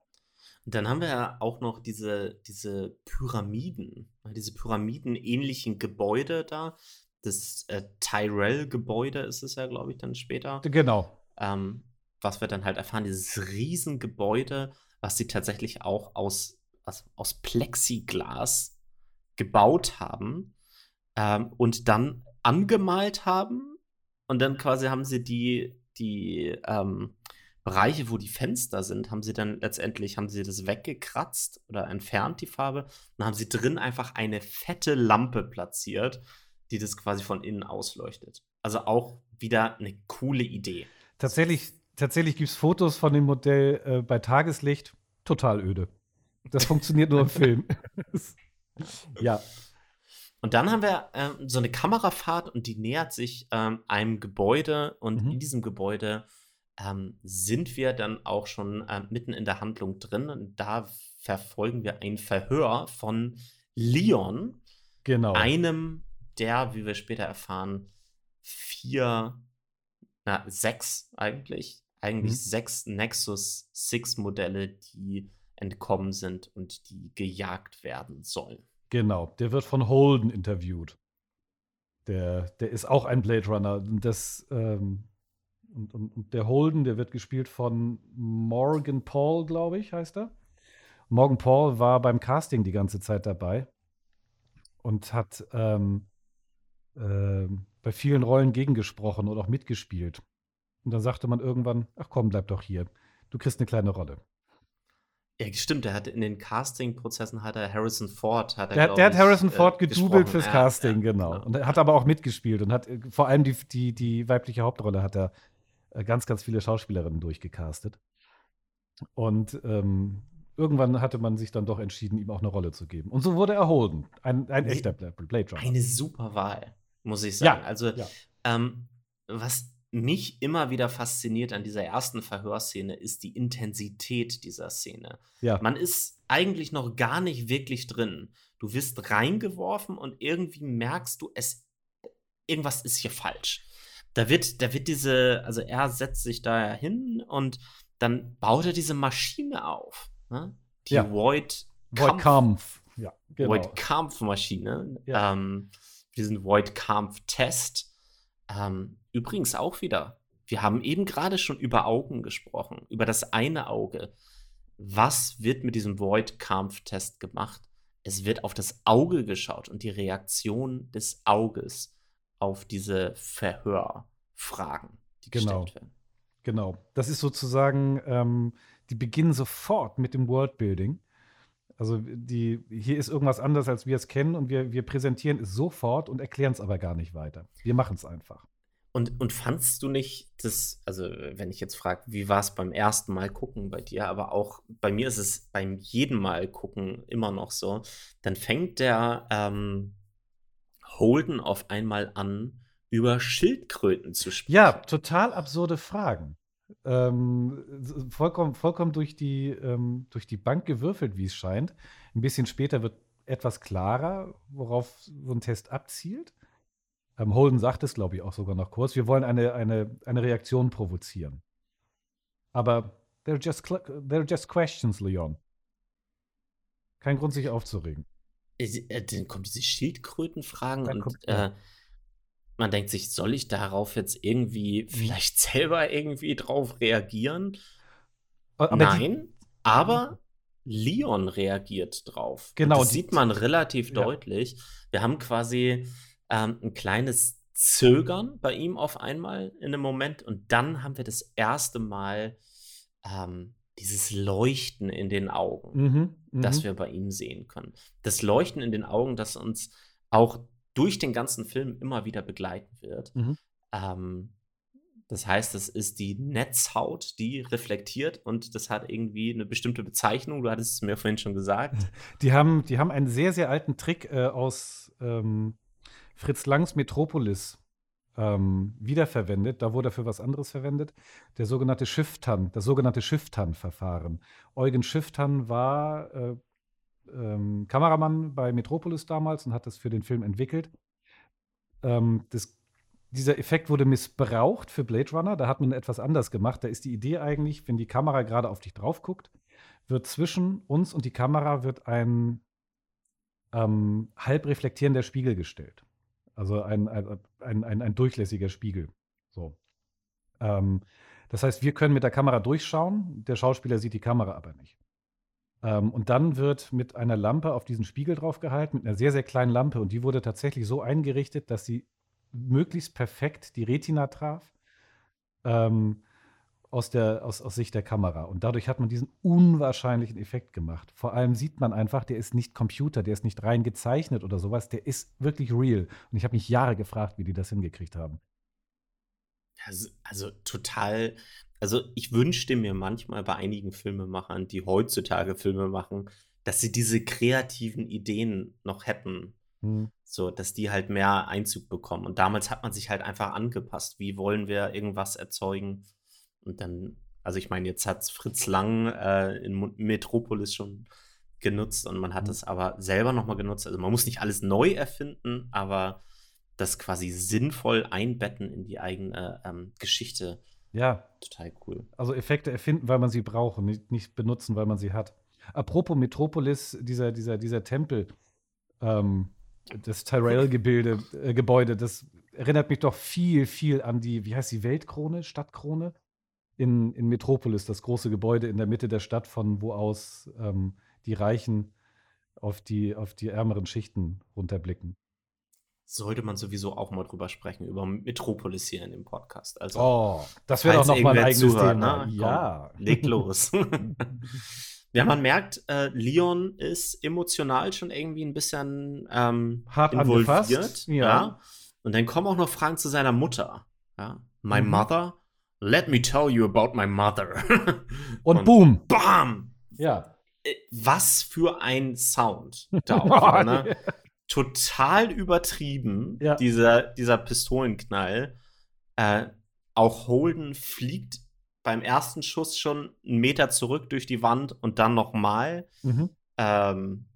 Und dann haben wir ja auch noch diese, diese Pyramiden, diese pyramidenähnlichen Gebäude da. Das äh, Tyrell-Gebäude ist es ja, glaube ich, dann später. Genau. Ähm, was wir dann halt erfahren, dieses Riesengebäude, was sie tatsächlich auch aus, aus, aus Plexiglas gebaut haben ähm, und dann angemalt haben. Und dann quasi haben sie die, die ähm, Bereiche, wo die Fenster sind, haben sie dann letztendlich, haben sie das weggekratzt oder entfernt, die Farbe. Und haben sie drin einfach eine fette Lampe platziert, die das quasi von innen ausleuchtet. Also auch wieder eine coole Idee. Tatsächlich, tatsächlich gibt es Fotos von dem Modell äh, bei Tageslicht, total öde. Das funktioniert nur im *laughs* Film. *laughs* ja. Und dann haben wir ähm, so eine Kamerafahrt und die nähert sich ähm, einem Gebäude und mhm. in diesem Gebäude ähm, sind wir dann auch schon äh, mitten in der Handlung drin. Und da verfolgen wir ein Verhör von Leon. Genau. Einem der, wie wir später erfahren, vier, na, sechs eigentlich, eigentlich mhm. sechs Nexus 6 Modelle, die entkommen sind und die gejagt werden sollen. Genau, der wird von Holden interviewt. Der, der ist auch ein Blade Runner. Das ähm, und, und, und, der Holden, der wird gespielt von Morgan Paul, glaube ich, heißt er. Morgan Paul war beim Casting die ganze Zeit dabei und hat ähm, äh, bei vielen Rollen gegengesprochen und auch mitgespielt. Und dann sagte man irgendwann, ach komm, bleib doch hier. Du kriegst eine kleine Rolle. Ja, stimmt, der hat in den Casting-Prozessen hat er Harrison Ford hat er, der, der hat Harrison ich, Ford äh, gedoubelt fürs ja, Casting, ja, genau. genau. Und er hat aber auch mitgespielt und hat äh, vor allem die, die, die weibliche Hauptrolle hat er äh, ganz, ganz viele Schauspielerinnen durchgecastet. Und ähm, irgendwann hatte man sich dann doch entschieden, ihm auch eine Rolle zu geben. Und so wurde er Holden, ein, ein echter Blade Runner. Eine super Wahl, muss ich sagen. Ja, also, ja. Ähm, was mich immer wieder fasziniert an dieser ersten Verhörszene, ist die Intensität dieser Szene. Ja. Man ist eigentlich noch gar nicht wirklich drin. Du wirst reingeworfen und irgendwie merkst du, es irgendwas ist hier falsch da wird, da wird diese, also er setzt sich da hin und dann baut er diese Maschine auf. Ne? Die ja. Void Kampf. Kampf. Ja, genau. Void Kampfmaschine. Ja. Ähm, diesen Void Kampf Test. Ähm, übrigens auch wieder. Wir haben eben gerade schon über Augen gesprochen, über das eine Auge. Was wird mit diesem Void Kampf Test gemacht? Es wird auf das Auge geschaut und die Reaktion des Auges auf diese Verhörfragen, die genau. gestellt werden. Genau. Das ist sozusagen, ähm, die beginnen sofort mit dem Worldbuilding. Also die, hier ist irgendwas anders, als wir es kennen und wir, wir präsentieren es sofort und erklären es aber gar nicht weiter. Wir machen es einfach. Und, und fandst du nicht das, also wenn ich jetzt frage, wie war es beim ersten Mal gucken bei dir, aber auch bei mir ist es beim jeden Mal gucken immer noch so, dann fängt der, ähm, Holden auf einmal an, über Schildkröten zu sprechen. Ja, total absurde Fragen. Ähm, vollkommen, vollkommen durch die, ähm, durch die Bank gewürfelt, wie es scheint. Ein bisschen später wird etwas klarer, worauf so ein Test abzielt. Ähm, Holden sagt es, glaube ich, auch sogar noch kurz. Wir wollen eine, eine, eine Reaktion provozieren. Aber they're just, they're just questions, Leon. Kein Grund, sich aufzuregen. Äh, dann kommen diese Schildkrötenfragen dann und äh, man denkt sich, soll ich darauf jetzt irgendwie mhm. vielleicht *laughs* selber irgendwie drauf reagieren? Aber Nein, die, aber Leon reagiert drauf. Genau. das sieht man relativ ja. deutlich. Wir haben quasi ähm, ein kleines Zögern bei ihm auf einmal in einem Moment und dann haben wir das erste Mal ähm, dieses Leuchten in den Augen, mhm, das mhm. wir bei ihm sehen können. Das Leuchten in den Augen, das uns auch durch den ganzen Film immer wieder begleiten wird. Mhm. Ähm, das heißt, es ist die Netzhaut, die reflektiert und das hat irgendwie eine bestimmte Bezeichnung. Du hattest es mir vorhin schon gesagt. Die haben, die haben einen sehr, sehr alten Trick äh, aus ähm, Fritz Langs Metropolis ähm, wiederverwendet. Da wurde er für was anderes verwendet. Der sogenannte Schifftan, das sogenannte Schifftan-Verfahren. Eugen Schifftan war äh, ähm, Kameramann bei Metropolis damals und hat das für den Film entwickelt. Ähm, das, dieser Effekt wurde missbraucht für Blade Runner. Da hat man etwas anders gemacht. Da ist die Idee eigentlich, wenn die Kamera gerade auf dich drauf guckt, wird zwischen uns und die Kamera wird ein ähm, halb reflektierender Spiegel gestellt. Also ein, ein, ein, ein, durchlässiger Spiegel. So. Ähm, das heißt, wir können mit der Kamera durchschauen, der Schauspieler sieht die Kamera aber nicht. Ähm, und dann wird mit einer Lampe auf diesen Spiegel draufgehalten, mit einer sehr, sehr kleinen Lampe. Und die wurde tatsächlich so eingerichtet, dass sie möglichst perfekt die Retina traf. Ähm, aus, der, aus, aus Sicht der Kamera. Und dadurch hat man diesen unwahrscheinlichen Effekt gemacht. Vor allem sieht man einfach, der ist nicht Computer, der ist nicht rein gezeichnet oder sowas, der ist wirklich real. Und ich habe mich Jahre gefragt, wie die das hingekriegt haben. Also, also total. Also ich wünschte mir manchmal bei einigen Filmemachern, die heutzutage Filme machen, dass sie diese kreativen Ideen noch hätten. Hm. So, dass die halt mehr Einzug bekommen. Und damals hat man sich halt einfach angepasst. Wie wollen wir irgendwas erzeugen? Und dann, also ich meine, jetzt hat Fritz Lang äh, in Metropolis schon genutzt und man hat mhm. es aber selber nochmal genutzt. Also man muss nicht alles neu erfinden, aber das quasi sinnvoll einbetten in die eigene ähm, Geschichte. Ja. Total cool. Also Effekte erfinden, weil man sie braucht und nicht, nicht benutzen, weil man sie hat. Apropos Metropolis, dieser, dieser, dieser Tempel, ähm, das Tyrell-Gebilde, äh, Gebäude, das erinnert mich doch viel, viel an die, wie heißt die, Weltkrone, Stadtkrone? In, in Metropolis, das große Gebäude in der Mitte der Stadt, von wo aus ähm, die Reichen auf die, auf die ärmeren Schichten runterblicken. Sollte man sowieso auch mal drüber sprechen, über Metropolis hier in dem Podcast. Also, oh, das wäre doch noch mal ein eigenes zuhört, Thema. Ne? Ja. Komm, leg los. *laughs* *laughs* ja, man merkt, äh, Leon ist emotional schon irgendwie ein bisschen ähm, hart involviert. Angefasst. Ja. ja. Und dann kommen auch noch Fragen zu seiner Mutter. Ja. My mhm. mother Let me tell you about my mother. Und, *laughs* Und boom. Bam. Ja. Äh, was für ein Sound da *laughs* auch, ne? Total übertrieben, ja. dieser, dieser Pistolenknall. Äh, auch Holden fliegt beim ersten Schuss schon einen Meter zurück durch die Wand und dann nochmal. Mhm. Ähm,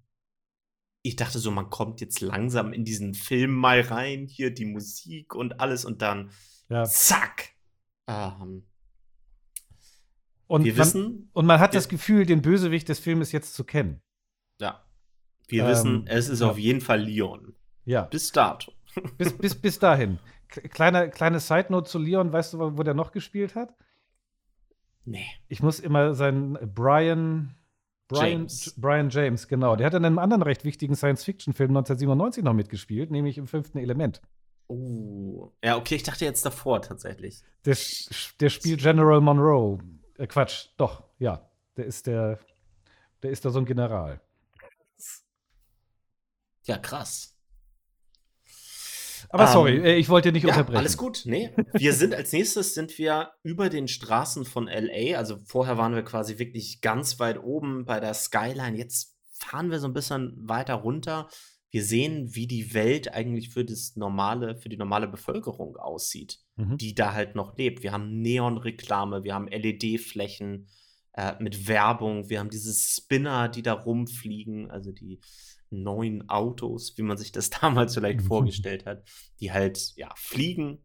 ich dachte so, man kommt jetzt langsam in diesen Film mal rein, hier die Musik und alles und dann ja. zack, ähm, und, wir man, wissen, und man hat das Gefühl, den Bösewicht des Filmes jetzt zu kennen. Ja. Wir ähm, wissen, es ist ja. auf jeden Fall Leon. Ja. Bis dato. *laughs* Bis, bis, bis dahin. Kleine, kleine Side-Note zu Leon, weißt du, wo der noch gespielt hat? Nee. Ich muss immer seinen Brian. Brian James. Brian James, genau. Der hat in einem anderen recht wichtigen Science-Fiction-Film 1997 noch mitgespielt, nämlich im fünften Element. Oh. Ja, okay, ich dachte jetzt davor tatsächlich. Der, der spielt General Monroe. Äh, Quatsch, doch, ja. Der ist der, der ist da so ein General. Ja, krass. Aber sorry, ähm, äh, ich wollte nicht ja, unterbrechen. Alles gut, nee. Wir sind als nächstes sind wir über den Straßen von LA. Also vorher waren wir quasi wirklich ganz weit oben bei der Skyline. Jetzt fahren wir so ein bisschen weiter runter wir sehen, wie die Welt eigentlich für das normale, für die normale Bevölkerung aussieht, mhm. die da halt noch lebt. Wir haben Neonreklame, wir haben LED-Flächen äh, mit Werbung, wir haben diese Spinner, die da rumfliegen, also die neuen Autos, wie man sich das *laughs* damals vielleicht Mhm. vorgestellt hat, die halt ja fliegen.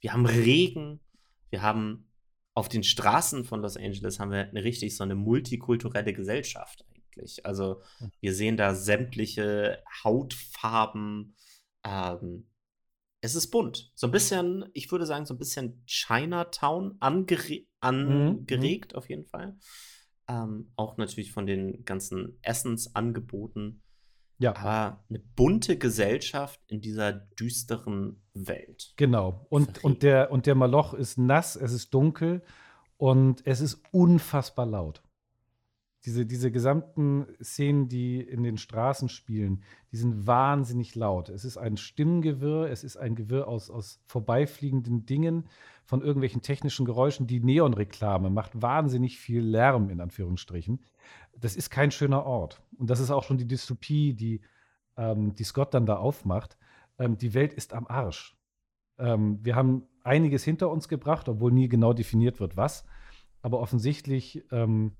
Wir haben Regen, wir haben auf den Straßen von Los Angeles haben wir eine richtig so eine multikulturelle Gesellschaft eigentlich. Also wir sehen da sämtliche Hautfarben. Ähm, es ist bunt. So ein bisschen, ich würde sagen, so ein bisschen Chinatown angere angeregt, auf jeden Fall. Ähm, auch natürlich von den ganzen Essensangeboten. Ja. Aber eine bunte Gesellschaft in dieser düsteren Welt. Genau. Und, und, der, und der Maloch ist nass, es ist dunkel und es ist unfassbar laut. Diese, diese gesamten Szenen, die in den Straßen spielen, die sind wahnsinnig laut. Es ist ein Stimmengewirr, es ist ein Gewirr aus, aus vorbeifliegenden Dingen, von irgendwelchen technischen Geräuschen. Die Neonreklame macht wahnsinnig viel Lärm, in Anführungsstrichen. Das ist kein schöner Ort. Und das ist auch schon die Dystopie, die, ähm, die Scott dann da aufmacht. Ähm, die Welt ist am Arsch. Ähm, wir haben einiges hinter uns gebracht, obwohl nie genau definiert wird, was. Aber offensichtlich ähm,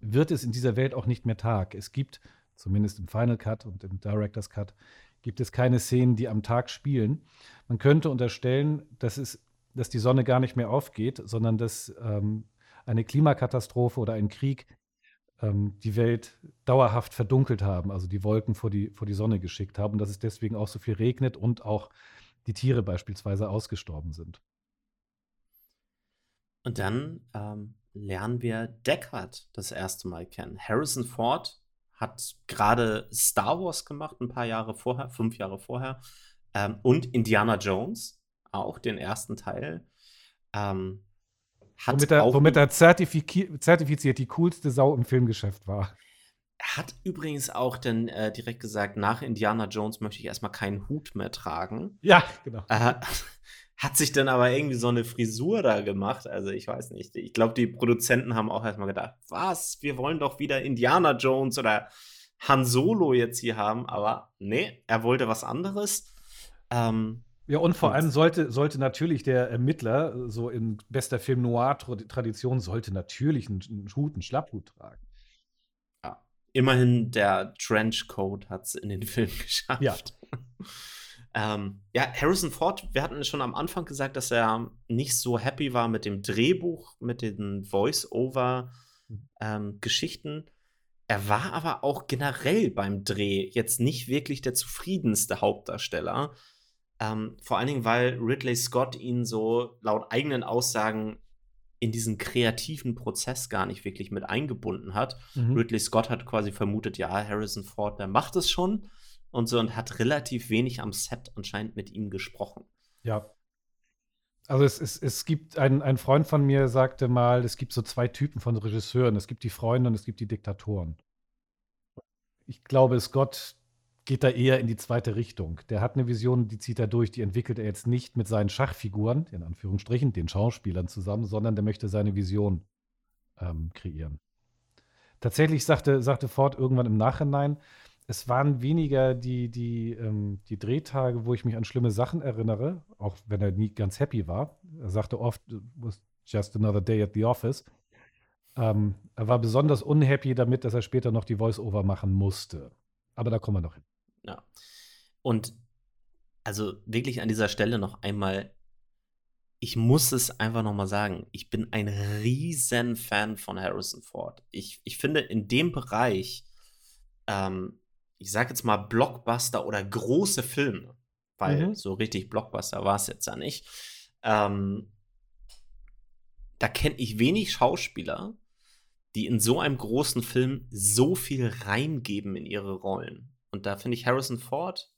wird es in dieser Welt auch nicht mehr Tag. Es gibt, zumindest im Final Cut und im Director's Cut, gibt es keine Szenen, die am Tag spielen. Man könnte unterstellen, dass, es, dass die Sonne gar nicht mehr aufgeht, sondern dass ähm, eine Klimakatastrophe oder ein Krieg ähm, die Welt dauerhaft verdunkelt haben, also die Wolken vor die, vor die Sonne geschickt haben, dass es deswegen auch so viel regnet und auch die Tiere beispielsweise ausgestorben sind. Und dann ähm, lernen wir Deckard das erste Mal kennen. Harrison Ford hat gerade Star Wars gemacht, ein paar Jahre vorher, fünf Jahre vorher. Ähm, und Indiana Jones, auch den ersten Teil. Ähm, hat Womit er, auch womit er zertifiziert, die coolste Sau im Filmgeschäft war. hat übrigens auch dann äh, direkt gesagt, nach Indiana Jones möchte ich erstmal keinen Hut mehr tragen. Ja, genau. Äh, hat sich dann aber irgendwie so eine Frisur da gemacht. Also ich weiß nicht. Ich glaube, die Produzenten haben auch erstmal gedacht, was? Wir wollen doch wieder Indiana Jones oder Han Solo jetzt hier haben. Aber nee, er wollte was anderes. Ähm, Ja, und vor Und- allem sollte, sollte natürlich der Ermittler, so in bester Film-Noir-Tradition, sollte natürlich einen, einen Hut, einen Schlapphut tragen. ja. Immerhin der Trenchcoat hat es in den Film *laughs* geschafft. Ja. *laughs* Ähm, ja, Harrison Ford, wir hatten schon am Anfang gesagt, dass er nicht so happy war mit dem Drehbuch, mit den Voice-Over-Geschichten. er war aber auch generell beim Dreh jetzt nicht wirklich der zufriedenste Hauptdarsteller. Ähm, vor allen Dingen, weil Ridley Scott ihn so laut eigenen Aussagen in diesen kreativen Prozess gar nicht wirklich mit eingebunden hat. Mhm. Ridley Scott hat quasi vermutet, ja, Harrison Ford, der macht es schon und so und hat relativ wenig am Set anscheinend mit ihm gesprochen. Ja. Also es, es, es gibt, ein, ein Freund von mir sagte mal, es gibt so zwei Typen von Regisseuren. Es gibt die Freunde und es gibt die Diktatoren. Ich glaube, Scott geht da eher in die zweite Richtung. Der hat eine Vision, die zieht er durch, die entwickelt er jetzt nicht mit seinen Schachfiguren, in Anführungsstrichen, den Schauspielern zusammen, sondern der möchte seine Vision ähm, kreieren. Tatsächlich sagte, sagte Ford irgendwann im Nachhinein, es waren weniger die, die, ähm, die Drehtage, wo ich mich an schlimme Sachen erinnere, auch wenn er nie ganz happy war. Er sagte oft, it was just another day at the office. Ähm, er war besonders unhappy damit, dass er später noch die Voice-Over machen musste. Aber da kommen wir noch hin. Ja. Und also wirklich an dieser Stelle noch einmal, ich muss es einfach noch mal sagen, ich bin ein riesen Fan von Harrison Ford. Ich, ich finde in dem Bereich, ähm, ich sage jetzt mal Blockbuster oder große Filme, weil Mhm. so richtig Blockbuster war es jetzt ja nicht. Ähm, da kenne ich wenig Schauspieler, die in so einem großen Film so viel reingeben in ihre Rollen. Und da finde ich Harrison Ford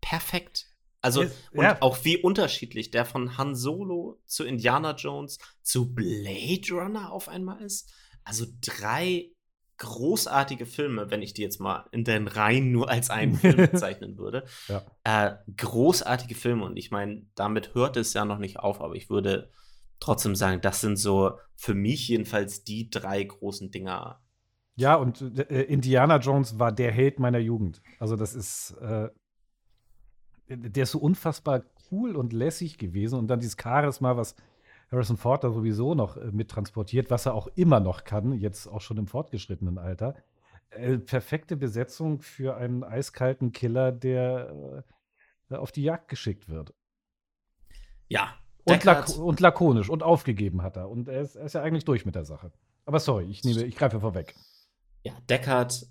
perfekt. Also, Yes, und ja. auch wie unterschiedlich der von Han Solo zu Indiana Jones zu Blade Runner auf einmal ist. Also drei großartige Filme, wenn ich die jetzt mal in den Reihen nur als *laughs* einen Film bezeichnen würde. Ja. Äh, großartige Filme und ich meine, damit hört es ja noch nicht auf, aber ich würde trotzdem sagen, das sind so für mich jedenfalls die drei großen Dinger. Ja, und äh, Indiana Jones war der Held meiner Jugend. Also das ist, äh, der ist so unfassbar cool und lässig gewesen. Und dann dieses Charisma, was Harrison Ford da sowieso noch äh, mittransportiert, was er auch immer noch kann, jetzt auch schon im fortgeschrittenen Alter. Äh, perfekte Besetzung für einen eiskalten Killer, der äh, auf die Jagd geschickt wird. Ja. Und, lak und, lakonisch und aufgegeben hat er. Und er ist, er ist, ja eigentlich durch mit der Sache. Aber sorry, ich, nehme, ich greife vorweg. Ja, Deckard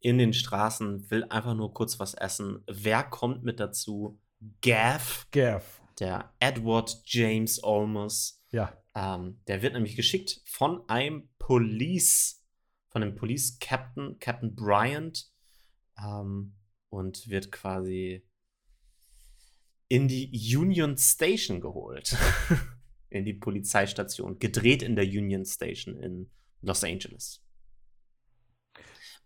in den Straßen will einfach nur kurz was essen. Wer kommt mit dazu? Gav. Gav. Der Edward James Olmos. Ja. Ähm, der wird nämlich geschickt von einem Police, von dem Police Captain, Captain Bryant, ähm, und wird quasi in die Union Station geholt. *laughs* in die Polizeistation. Gedreht in der Union Station in Los Angeles.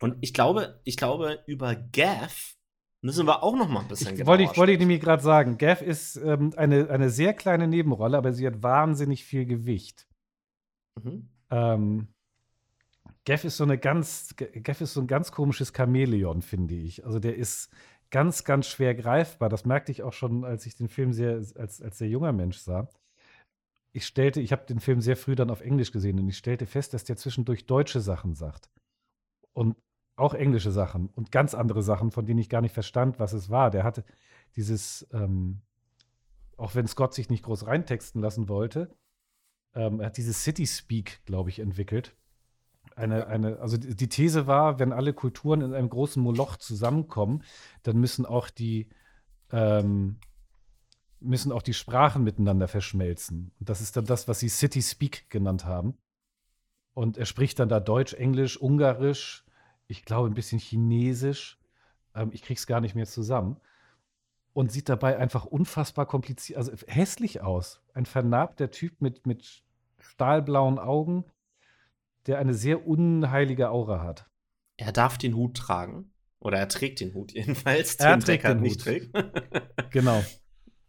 Und ich glaube, ich glaube, über Gav müssen wir auch noch mal ein bisschen ich, Wollte ich, wollte ich nämlich gerade sagen, Gav ist ähm, eine, eine sehr kleine Nebenrolle, aber sie hat wahnsinnig viel Gewicht. Mhm. Ähm, Gav ist so eine ganz, Gav ist so ein ganz komisches Chamäleon, finde ich. Also der ist ganz, ganz schwer greifbar. Das merkte ich auch schon, als ich den Film sehr, als, als sehr junger Mensch sah. Ich stellte, ich habe den Film sehr früh dann auf Englisch gesehen und ich stellte fest, dass der zwischendurch deutsche Sachen sagt. Und auch englische Sachen und ganz andere Sachen, von denen ich gar nicht verstand, was es war. Der hatte dieses, ähm, auch wenn Scott sich nicht groß reintexten lassen wollte, ähm, er hat dieses City Speak, glaube ich, entwickelt. Eine, eine, also die These war, wenn alle Kulturen in einem großen Moloch zusammenkommen, dann müssen auch die ähm, müssen auch die Sprachen miteinander verschmelzen. Und das ist dann das, was sie City Speak genannt haben. Und er spricht dann da Deutsch, Englisch, Ungarisch, ich glaube, ein bisschen Chinesisch. Ähm, ich krieg's gar nicht mehr zusammen. Und sieht dabei einfach unfassbar kompliziert, also hässlich aus. Ein vernarbter Typ mit, mit stahlblauen Augen, der eine sehr unheilige Aura hat. Er darf den Hut tragen. Oder er trägt den Hut *laughs* jedenfalls, er den Decker nicht trägt. *laughs* genau.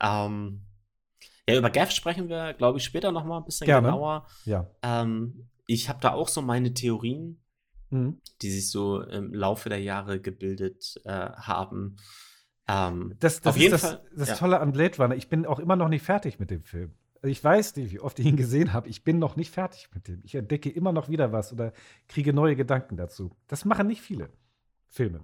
Ähm, ja, über Gav sprechen wir, glaube ich, später noch mal ein bisschen Gerne. genauer. Ja. Ähm, ich habe da auch so meine Theorien mhm. die sich so im Laufe der Jahre gebildet äh, haben. Ähm, das, das auf jeden das, Fall, das ja. Tolle an Blade Runner. Ich bin auch immer noch nicht fertig mit dem Film. Also ich weiß nicht, wie oft ich ihn gesehen habe. Ich bin noch nicht fertig mit dem. Ich entdecke immer noch wieder was oder kriege neue Gedanken dazu. Das machen nicht viele Filme.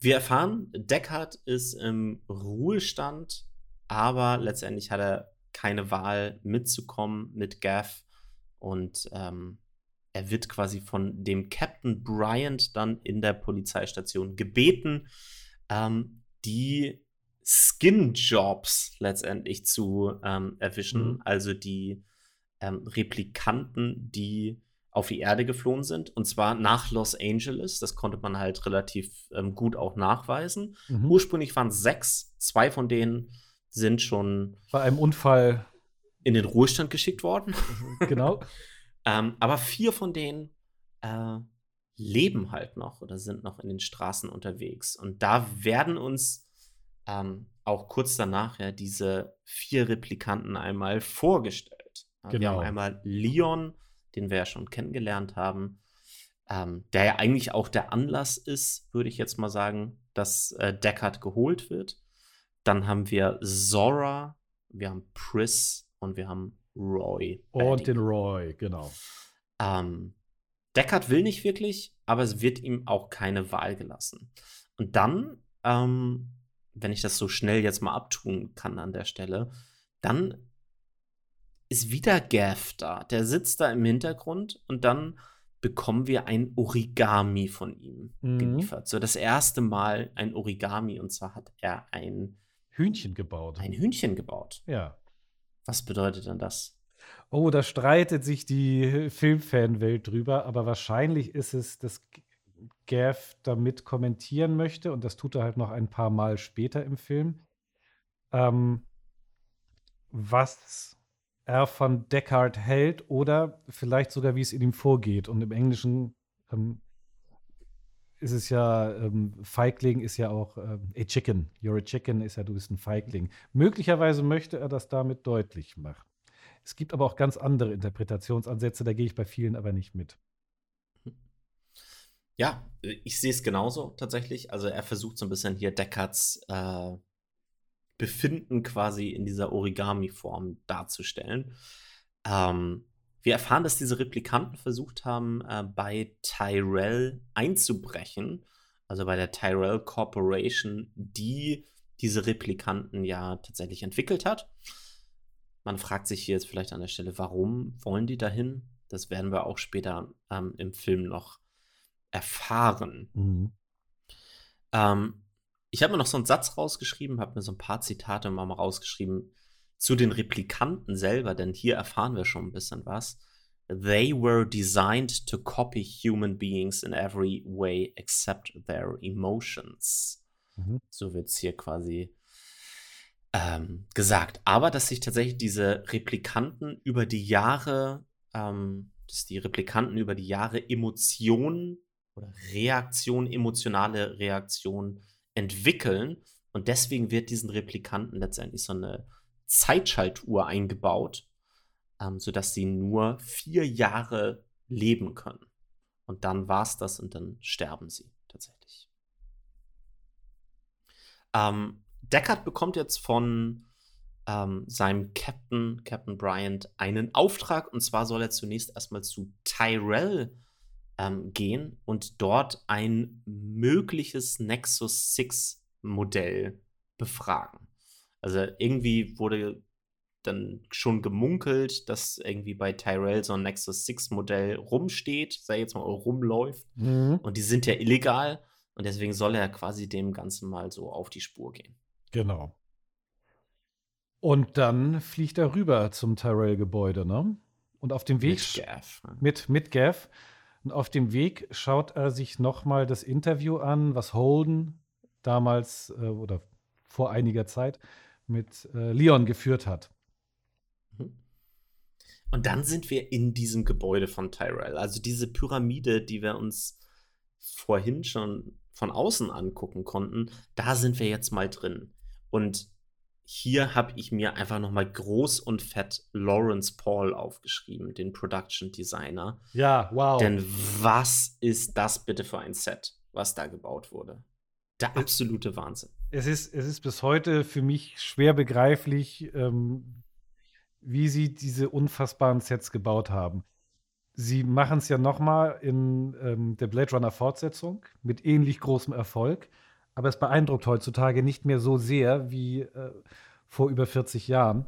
Wir erfahren, Deckard ist im Ruhestand, aber letztendlich hat er keine Wahl mitzukommen mit Gav und ähm, er wird quasi von dem Captain Bryant dann in der Polizeistation gebeten, ähm, die Skin-Jobs letztendlich zu ähm, erwischen, mhm. also die ähm, Replikanten, die auf die Erde geflohen sind, und zwar nach Los Angeles. Das konnte man halt relativ ähm, gut auch nachweisen. Mhm. Ursprünglich waren es sechs, zwei von denen sind schon bei einem Unfall in den Ruhestand geschickt worden. *laughs* Genau. Ähm, aber vier von denen äh, leben halt noch oder sind noch in den Straßen unterwegs. Und da werden uns ähm, auch kurz danach ja diese vier Replikanten einmal vorgestellt. Genau. Wir haben genau. einmal Leon, den wir ja schon kennengelernt haben, ähm, der ja eigentlich auch der Anlass ist, würde ich jetzt mal sagen, dass äh, Deckard geholt wird. Dann haben wir Zora, wir haben Pris und wir haben Roy. Und den Roy, genau. Ähm, Deckard will nicht wirklich, aber es wird ihm auch keine Wahl gelassen. Und dann, ähm, wenn ich das so schnell jetzt mal abtun kann an der Stelle, dann ist wieder Gav da. Der sitzt da im Hintergrund und dann bekommen wir ein Origami von ihm mhm. geliefert. So das erste Mal ein Origami und zwar hat er ein Hühnchen gebaut. Ein Hühnchen gebaut. Ja. Was bedeutet denn das? Oh, da streitet sich die Filmfanwelt drüber, aber wahrscheinlich ist es, dass Gav damit kommentieren möchte und das tut er halt noch ein paar Mal später im Film. Ähm, was er von Deckard hält oder vielleicht sogar, wie es in ihm vorgeht. Und im Englischen ähm, ist es ja, ähm, Feigling ist ja auch ähm, a chicken. You're a chicken ist ja, du bist ein Feigling. Möglicherweise möchte er das damit deutlich machen. Es gibt aber auch ganz andere Interpretationsansätze, da gehe ich bei vielen aber nicht mit. Ja, ich sehe es genauso tatsächlich. Also er versucht so ein bisschen hier Deckards äh, Befinden quasi in dieser Origami-Form darzustellen. Ähm, Wir erfahren, dass diese Replikanten versucht haben, äh, bei Tyrell einzubrechen, also bei der Tyrell Corporation, die diese Replikanten ja tatsächlich entwickelt hat. Man fragt sich hier jetzt vielleicht an der Stelle, warum wollen die dahin? Das werden wir auch später ähm, im Film noch erfahren. Mhm. Ähm, ich habe mir noch so einen Satz rausgeschrieben, habe mir so ein paar Zitate mal rausgeschrieben zu den Replikanten selber, denn hier erfahren wir schon ein bisschen was. They were designed to copy human beings in every way except their emotions. Mhm. So wird es hier quasi ähm, gesagt. Aber dass sich tatsächlich diese Replikanten über die Jahre, ähm, dass die Replikanten über die Jahre Emotionen oder Reaktionen, emotionale Reaktionen entwickeln. Und deswegen wird diesen Replikanten letztendlich so eine Zeitschaltuhr eingebaut, ähm, sodass sie nur vier Jahre leben können. Und dann war es das und dann sterben sie tatsächlich. Ähm, Deckard bekommt jetzt von ähm, seinem Captain, Captain Bryant, einen Auftrag. Und zwar soll er zunächst erstmal zu Tyrell ähm, gehen und dort ein mögliches Nexus 6 Modell befragen. Also irgendwie wurde dann schon gemunkelt, dass irgendwie bei Tyrell so ein Nexus 6 Modell rumsteht, sei jetzt mal rumläuft. Mhm. Und die sind ja illegal. Und deswegen soll er quasi dem Ganzen mal so auf die Spur gehen. Genau. Und dann fliegt er rüber zum Tyrell-Gebäude, ne? Und auf dem Weg. Mit Gav. Mit, mit Gav. Und auf dem Weg schaut er sich nochmal das Interview an, was Holden damals äh, oder vor einiger Zeit mit äh, Leon geführt hat. Mhm. Und dann sind wir in diesem Gebäude von Tyrell. Also diese Pyramide, die wir uns vorhin schon von außen angucken konnten, da sind wir jetzt mal drin. Und hier habe ich mir einfach nochmal groß und fett Lawrence Paul aufgeschrieben, den Production Designer. Ja, wow. Denn was ist das bitte für ein Set, was da gebaut wurde? Der absolute Wahnsinn. Es ist, es ist bis heute für mich schwer begreiflich, ähm, wie sie diese unfassbaren Sets gebaut haben. Sie machen es ja nochmal in ähm, der Blade Runner Fortsetzung mit ähnlich großem Erfolg. Aber es beeindruckt heutzutage nicht mehr so sehr wie äh, vor über 40 Jahren.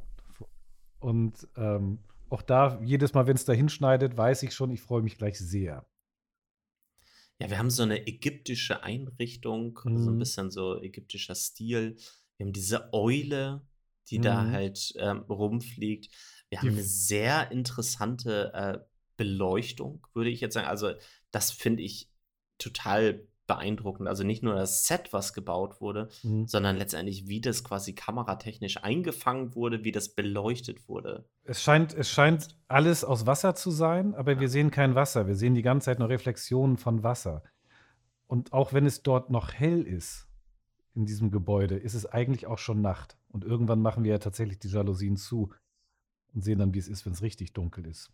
Und ähm, auch da, jedes Mal, wenn es da hinschneidet, weiß ich schon, ich freue mich gleich sehr. Ja, wir haben so eine ägyptische Einrichtung, mhm. so ein mhm. bisschen so ägyptischer Stil. Wir haben diese Eule, die mhm. da halt ähm, rumfliegt. Wir haben eine sehr interessante äh, Beleuchtung, würde ich jetzt sagen. Also, das finde ich total beeindruckend. Also nicht nur das Set, was gebaut wurde, mhm. sondern letztendlich, wie das quasi kameratechnisch eingefangen wurde, wie das beleuchtet wurde. Es scheint, es scheint alles aus Wasser zu sein, aber ja. wir sehen kein Wasser. Wir sehen die ganze Zeit nur Reflexionen von Wasser. Und auch wenn es dort noch hell ist in diesem Gebäude, ist es eigentlich auch schon Nacht. Und irgendwann machen wir ja tatsächlich die Jalousien zu und sehen dann, wie es ist, wenn es richtig dunkel ist.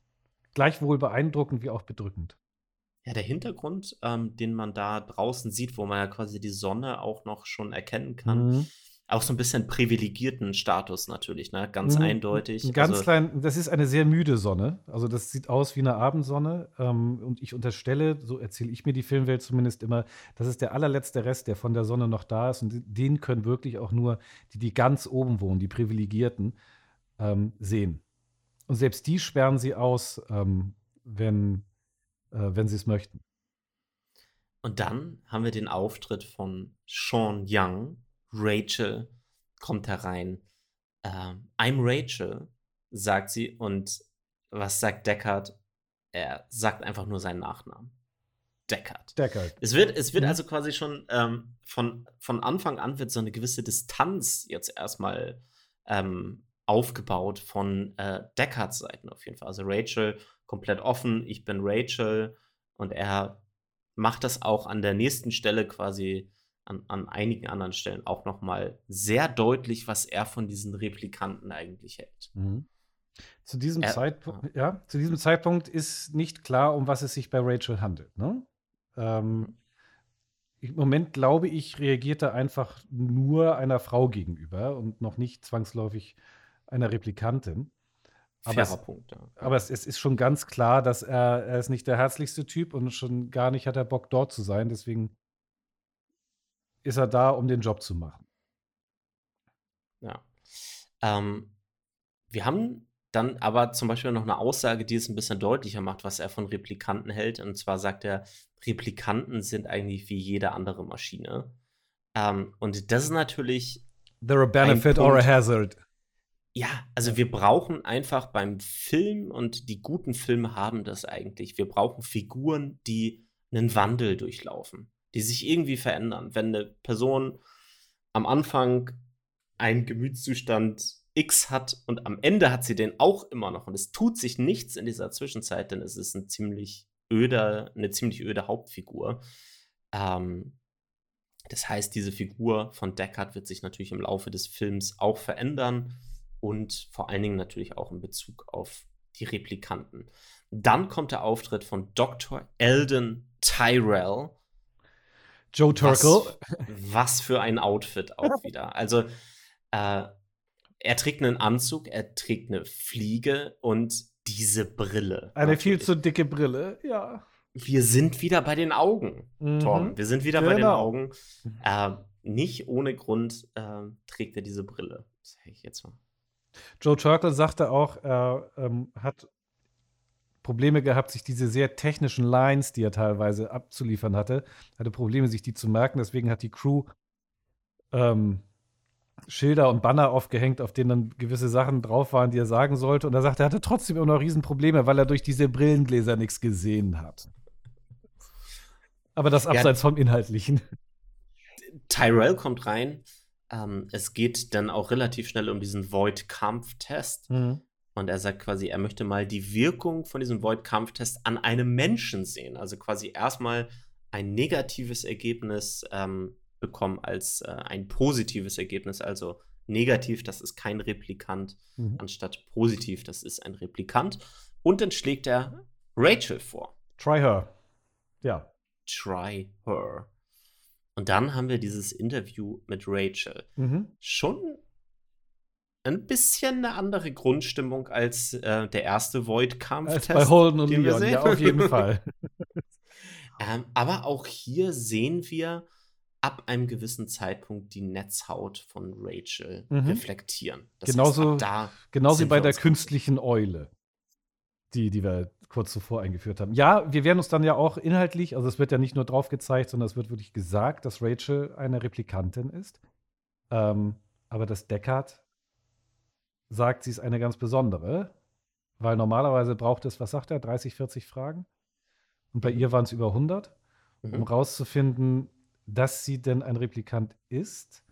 Gleichwohl beeindruckend wie auch bedrückend. Ja, der Hintergrund, ähm, den man da draußen sieht, wo man ja quasi die Sonne auch noch schon erkennen kann, Mhm. auch so ein bisschen privilegierten Status natürlich, ne? Ganz Mhm, eindeutig. 'n ganz Also klein das ist eine sehr müde Sonne. Also, das sieht aus wie eine Abendsonne, ähm, und ich unterstelle, so erzähle ich mir die Filmwelt zumindest immer, das ist der allerletzte Rest, der von der Sonne noch da ist und den können wirklich auch nur die, die ganz oben wohnen, die Privilegierten, ähm, sehen. Und selbst die sperren sie aus, ähm, wenn wenn sie es möchten. Und dann haben wir den Auftritt von Sean Young. Rachel kommt herein. Ähm, I'm Rachel, sagt sie. Und was sagt Deckard? Er sagt einfach nur seinen Nachnamen. Deckard. Deckard. Es wird, es wird mhm. also quasi schon ähm, von, von Anfang an wird so eine gewisse Distanz jetzt erstmal ähm, aufgebaut von äh, Deckards Seiten auf jeden Fall. Also Rachel komplett offen, ich bin Rachel und er macht das auch an der nächsten Stelle quasi an, an einigen anderen Stellen auch nochmal sehr deutlich, was er von diesen Replikanten eigentlich hält. Mhm. Zu diesem, er, Zeitpunkt, ja. ja. zu diesem Zeitpunkt ist nicht klar, um was es sich bei Rachel handelt. Ne? Ähm, mhm. Im Moment glaube ich, reagiert er einfach nur einer Frau gegenüber und noch nicht zwangsläufig einer Replikantin. Aber, es, Punkt, ja. aber es, es, ist schon ganz klar, dass er, er ist nicht der herzlichste Typ und schon gar nicht hat er Bock, dort zu sein. Deswegen ist er da, um den Job zu machen. Ja. Ähm, wir haben dann aber zum Beispiel noch eine Aussage, die es ein bisschen deutlicher macht, was er von Replikanten hält. Und zwar sagt er, Replikanten sind eigentlich wie jede andere Maschine. Ähm, und das ist natürlich. They're a benefit or a hazard. Ja, also wir brauchen einfach beim Film und die guten Filme haben das eigentlich. Wir brauchen Figuren, die einen Wandel durchlaufen, die sich irgendwie verändern. Wenn eine Person am Anfang einen Gemütszustand X hat und am Ende hat sie den auch immer noch und es tut sich nichts in dieser Zwischenzeit, denn es ist ein ziemlich öder, eine ziemlich öde Hauptfigur. Ähm, das heißt, diese Figur von Deckard wird sich natürlich im Laufe des Films auch verändern und vor allen Dingen natürlich auch in Bezug auf die Replikanten. Dann kommt der Auftritt von Dr. Eldon Tyrell. Joe Turkel. Was, *laughs* was für ein Outfit auch wieder. Also, äh, er trägt einen Anzug, er trägt eine Fliege und diese Brille. Eine natürlich. viel zu dicke Brille, ja. Wir sind wieder bei den Augen, mhm. Tom. Wir sind wieder genau. bei den genau. Augen. Äh, nicht ohne Grund äh, trägt er diese Brille. Das sage ich jetzt mal. Joe Turkel sagte auch, er ähm, hat Probleme gehabt, sich diese sehr technischen Lines, die er teilweise abzuliefern hatte, hatte Probleme, sich die zu merken. Deswegen hat die Crew ähm, Schilder und Banner aufgehängt, auf denen dann gewisse Sachen drauf waren, die er sagen sollte. Und er sagte, er hatte trotzdem immer noch Riesenprobleme, weil er durch diese Brillengläser nichts gesehen hat. Aber das abseits ja, vom Inhaltlichen. Tyrell kommt rein. Ähm, es geht dann auch relativ schnell um diesen Void-Kampftest. Mhm. Und er sagt quasi, er möchte mal die Wirkung von diesem Void-Kampftest an einem Menschen sehen. Also quasi erstmal ein negatives Ergebnis ähm, bekommen als äh, ein positives Ergebnis. Also negativ, das ist kein Replikant, mhm. anstatt positiv, das ist ein Replikant. Und dann schlägt er Rachel vor. Try her. Ja. Try her. Und dann haben wir dieses Interview mit Rachel. Mhm. Schon ein bisschen eine andere Grundstimmung als äh, der erste Void-Kampf. Bei Holden und Leon, ja, auf jeden *laughs* Fall. ähm, aber auch hier sehen wir, ab einem gewissen Zeitpunkt die Netzhaut von Rachel mhm. reflektieren. Das genauso heißt, genauso wie bei der künstlichen Eule, die, die wir kurz zuvor eingeführt haben. Ja, wir werden uns dann ja auch inhaltlich, also es wird ja nicht nur drauf gezeigt, sondern es wird wirklich gesagt, dass Rachel eine Replikantin ist. Ähm, aber das Deckard sagt, sie ist eine ganz besondere, weil normalerweise braucht es, was sagt er, 30, 40 Fragen? Und bei ihr waren es über 100, mhm. um rauszufinden, dass sie denn ein Replikant ist.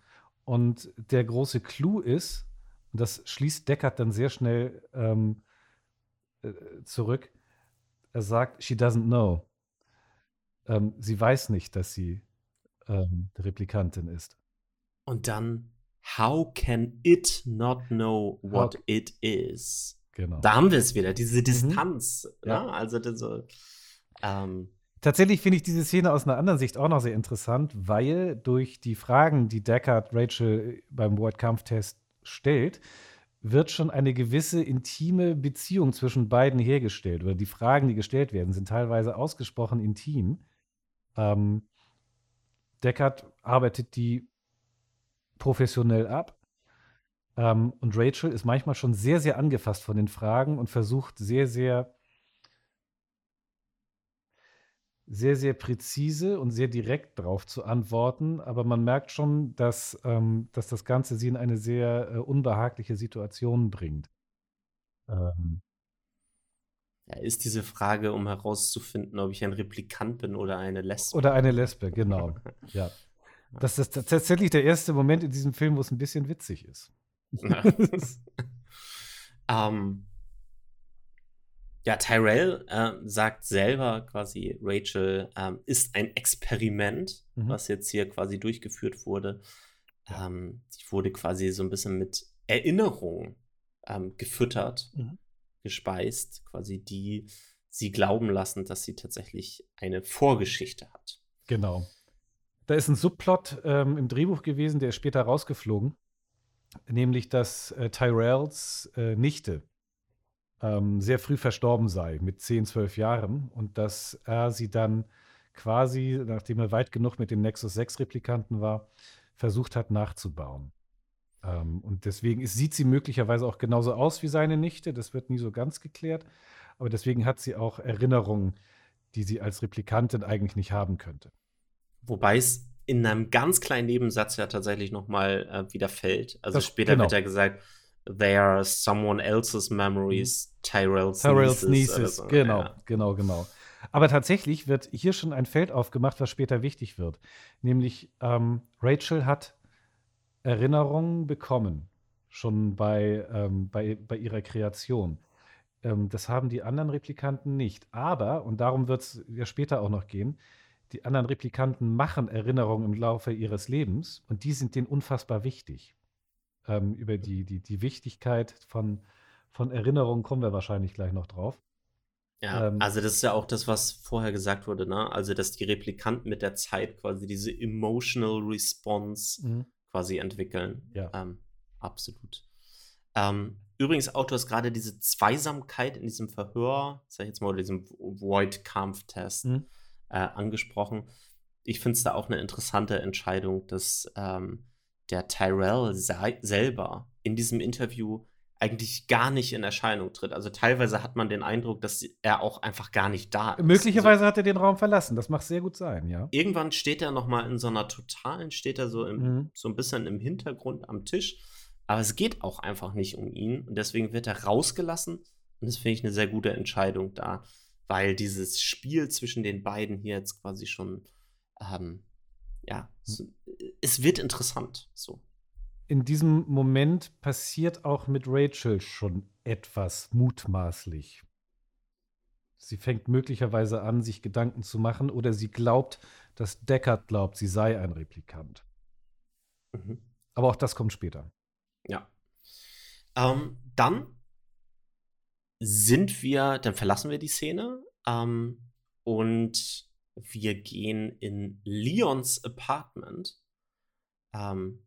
Und der große Clou ist, und das schließt Deckard dann sehr schnell ähm, äh, zurück, er sagt, she doesn't know. Ähm, sie weiß nicht, dass sie ähm, Replikantin ist. Und dann, how can it not know what how, it is? Genau. Da haben wir es wieder, diese mhm. Distanz. Mhm. Ja. Ne? Also, diese, ähm, Tatsächlich finde ich diese Szene aus einer anderen Sicht auch noch sehr interessant, weil durch die Fragen, die Deckard Rachel beim Word-Kampftest stellt, wird schon eine gewisse intime Beziehung zwischen beiden hergestellt. Oder die Fragen, die gestellt werden, sind teilweise ausgesprochen intim. Ähm, Deckard arbeitet die professionell ab. Ähm, und Rachel ist manchmal schon sehr, sehr angefasst von den Fragen und versucht sehr, sehr sehr, sehr präzise und sehr direkt darauf zu antworten, aber man merkt schon, dass, ähm, dass das Ganze sie in eine sehr äh, unbehagliche Situation bringt. Ähm. Ja, ist diese Frage, um herauszufinden, ob ich ein Replikant bin oder eine Lesbe. Oder eine Lesbe, genau. *laughs* ja. Das ist tatsächlich der erste Moment in diesem Film, wo es ein bisschen witzig ist. *laughs* *laughs* ähm, ja, Tyrell äh, sagt selber quasi, Rachel ähm, ist ein Experiment, mhm. was jetzt hier quasi durchgeführt wurde. Ähm, sie wurde quasi so ein bisschen mit Erinnerungen ähm, gefüttert, mhm. gespeist, quasi die sie glauben lassen, dass sie tatsächlich eine Vorgeschichte hat. Genau. Da ist ein Subplot ähm, im Drehbuch gewesen, der ist später rausgeflogen, nämlich dass äh, Tyrells äh, Nichte ähm, sehr früh verstorben sei, mit 10, 12 Jahren. Und dass er sie dann quasi, nachdem er weit genug mit den Nexus 6 Replikanten war, versucht hat nachzubauen. Ähm, und deswegen ist, sieht sie möglicherweise auch genauso aus wie seine Nichte. Das wird nie so ganz geklärt. Aber deswegen hat sie auch Erinnerungen, die sie als Replikantin eigentlich nicht haben könnte. Wobei es in einem ganz kleinen Nebensatz ja tatsächlich noch mal äh, wieder fällt. Also Das- später genau. wird ja gesagt, they are someone else's memories, Tyrell's, Tyrells nieces. Nieces, so. genau, Ja. genau, genau. Aber tatsächlich wird hier schon ein Feld aufgemacht, was später wichtig wird. Nämlich ähm, Rachel hat Erinnerungen bekommen, schon bei, ähm, bei, bei ihrer Kreation. Ähm, das haben die anderen Replikanten nicht. Aber, und darum wird es ja später auch noch gehen, die anderen Replikanten machen Erinnerungen im Laufe ihres Lebens und die sind denen unfassbar wichtig. Ähm, über die, die, die Wichtigkeit von, von Erinnerungen kommen wir wahrscheinlich gleich noch drauf. Ja, Ähm, also das ist ja auch das, was vorher gesagt wurde, ne? Also, dass die Replikanten mit der Zeit quasi diese emotional response quasi entwickeln. Ja. Ähm, absolut. Ähm, übrigens, Autor ist gerade diese Zweisamkeit in diesem Verhör, sag ich jetzt mal, oder diesem Void-Kampftest Mhm. äh, angesprochen. Ich finde es da auch eine interessante Entscheidung, dass ähm, der Tyrell selber in diesem Interview eigentlich gar nicht in Erscheinung tritt. Also teilweise hat man den Eindruck, dass er auch einfach gar nicht da ist. Also Möglicherweise hat er den Raum verlassen. Das mag sehr gut sein, ja. irgendwann steht er noch mal in so einer totalen, steht er so, im, Mhm. so ein bisschen im Hintergrund am Tisch. Aber es geht auch einfach nicht um ihn. Und deswegen wird er rausgelassen. Und das finde ich eine sehr gute Entscheidung da. Weil dieses Spiel zwischen den beiden hier jetzt quasi schon, ähm, ja, so, es wird interessant. So. In diesem Moment passiert auch mit Rachel schon etwas mutmaßlich. Sie fängt möglicherweise an, sich Gedanken zu machen, oder sie glaubt, dass Deckard glaubt, sie sei ein Replikant. Mhm. Aber auch das kommt später. Ja. Ähm, dann sind wir, dann verlassen wir die Szene ähm, und wir gehen in Leons Apartment, ähm,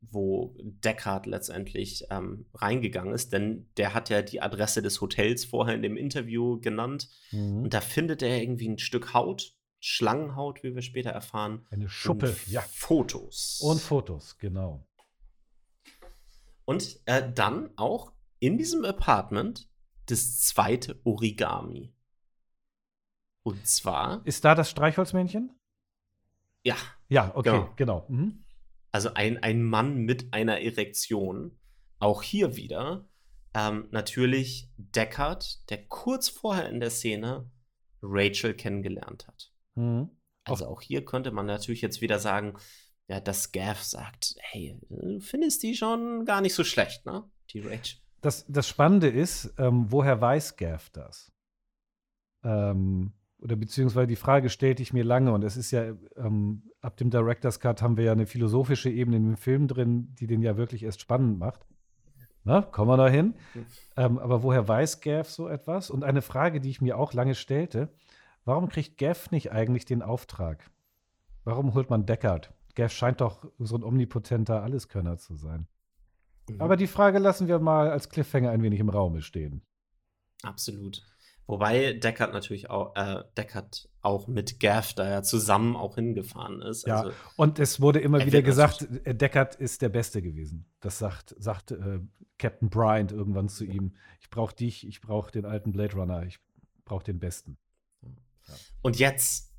wo Deckard letztendlich ähm, reingegangen ist, denn der hat ja die Adresse des Hotels vorher in dem Interview genannt und da findet er irgendwie ein Stück Haut, Schlangenhaut, wie wir später erfahren, Eine Schuppe, ja. Fotos. Und Fotos, genau. Und äh, dann auch in diesem Apartment das zweite Origami. Und zwar, Ist da das Streichholzmännchen? ja, Ja, okay, Genau. genau. Mhm. also ein, ein Mann mit einer Erektion. Auch hier wieder ähm, natürlich Deckard, der kurz vorher in der Szene Rachel kennengelernt hat. Mhm. Also auch hier könnte man natürlich jetzt wieder sagen, ja, dass Gav sagt, hey, du findest die schon gar nicht so schlecht, ne? Die Rachel. Das, das Spannende ist, ähm, woher weiß Gav das? Ähm, oder beziehungsweise die Frage stellte ich mir lange und es ist ja, ähm, ab dem Director's Cut haben wir ja eine philosophische Ebene in dem Film drin, die den ja wirklich erst spannend macht. Na, kommen wir da hin. Ähm, aber woher weiß Gav so etwas? Und eine Frage, die ich mir auch lange stellte, warum kriegt Gav nicht eigentlich den Auftrag? Warum holt man Deckard? Gav scheint doch so ein omnipotenter Alleskönner zu sein. Mhm. Aber die Frage lassen wir mal als Cliffhanger ein wenig im Raume stehen. Absolut. Wobei Deckard natürlich auch, äh, Deckard auch mit Gav da ja zusammen auch hingefahren ist. Ja, Also, und es wurde immer Er wieder gesagt, äh, Deckard ist der Beste gewesen. Das sagt, sagt äh, Captain Bryant irgendwann zu ihm. Ich brauche dich, ich brauche den alten Blade Runner, ich brauche den Besten. und jetzt,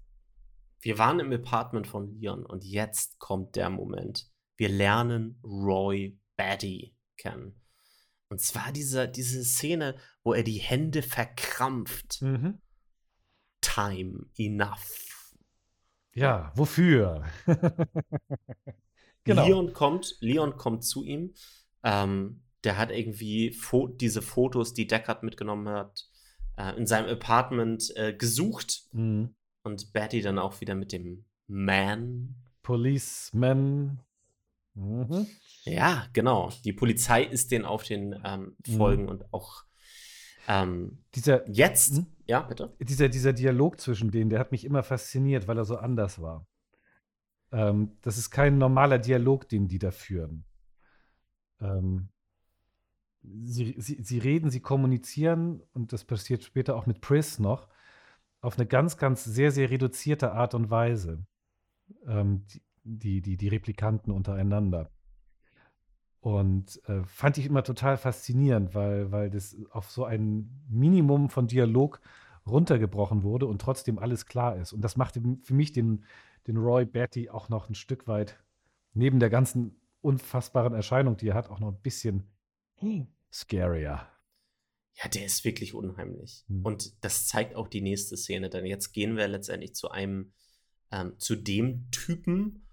wir waren im Apartment von Leon und jetzt kommt der Moment. Wir lernen Roy Batty kennen. Und zwar diese, diese Szene, wo er die Hände verkrampft. Mhm. Time enough. Ja, wofür? *laughs* genau. Leon kommt, Leon kommt zu ihm. Ähm, der hat irgendwie Fo diese Fotos, die Deckard mitgenommen hat, äh, in seinem Apartment äh, gesucht. Mhm. Und Betty dann auch wieder mit dem Man. Policeman. Mhm. Ja, genau. Die Polizei ist denen auf den ähm, Mhm. Folgen und auch ähm, Dieser, jetzt. Mhm. Ja, bitte. dieser, dieser Dialog zwischen denen, der hat mich immer fasziniert, weil er so anders war. Ähm, das ist kein normaler Dialog, den die da führen. Ähm, sie, sie, sie reden, sie kommunizieren und das passiert später auch mit Pris noch, auf eine ganz, ganz sehr, sehr reduzierte Art und Weise. Ähm, die, die, die Replikanten untereinander. Und äh, fand ich immer total faszinierend, weil, weil das auf so ein Minimum von Dialog runtergebrochen wurde und trotzdem alles klar ist. Und das machte für mich den, den Roy Batty auch noch ein Stück weit, neben der ganzen unfassbaren Erscheinung, die er hat, auch noch ein bisschen scarier. Ja, der ist wirklich unheimlich. Hm. Und das zeigt auch die nächste Szene, denn jetzt gehen wir letztendlich zu einem, ähm, zu dem Typen,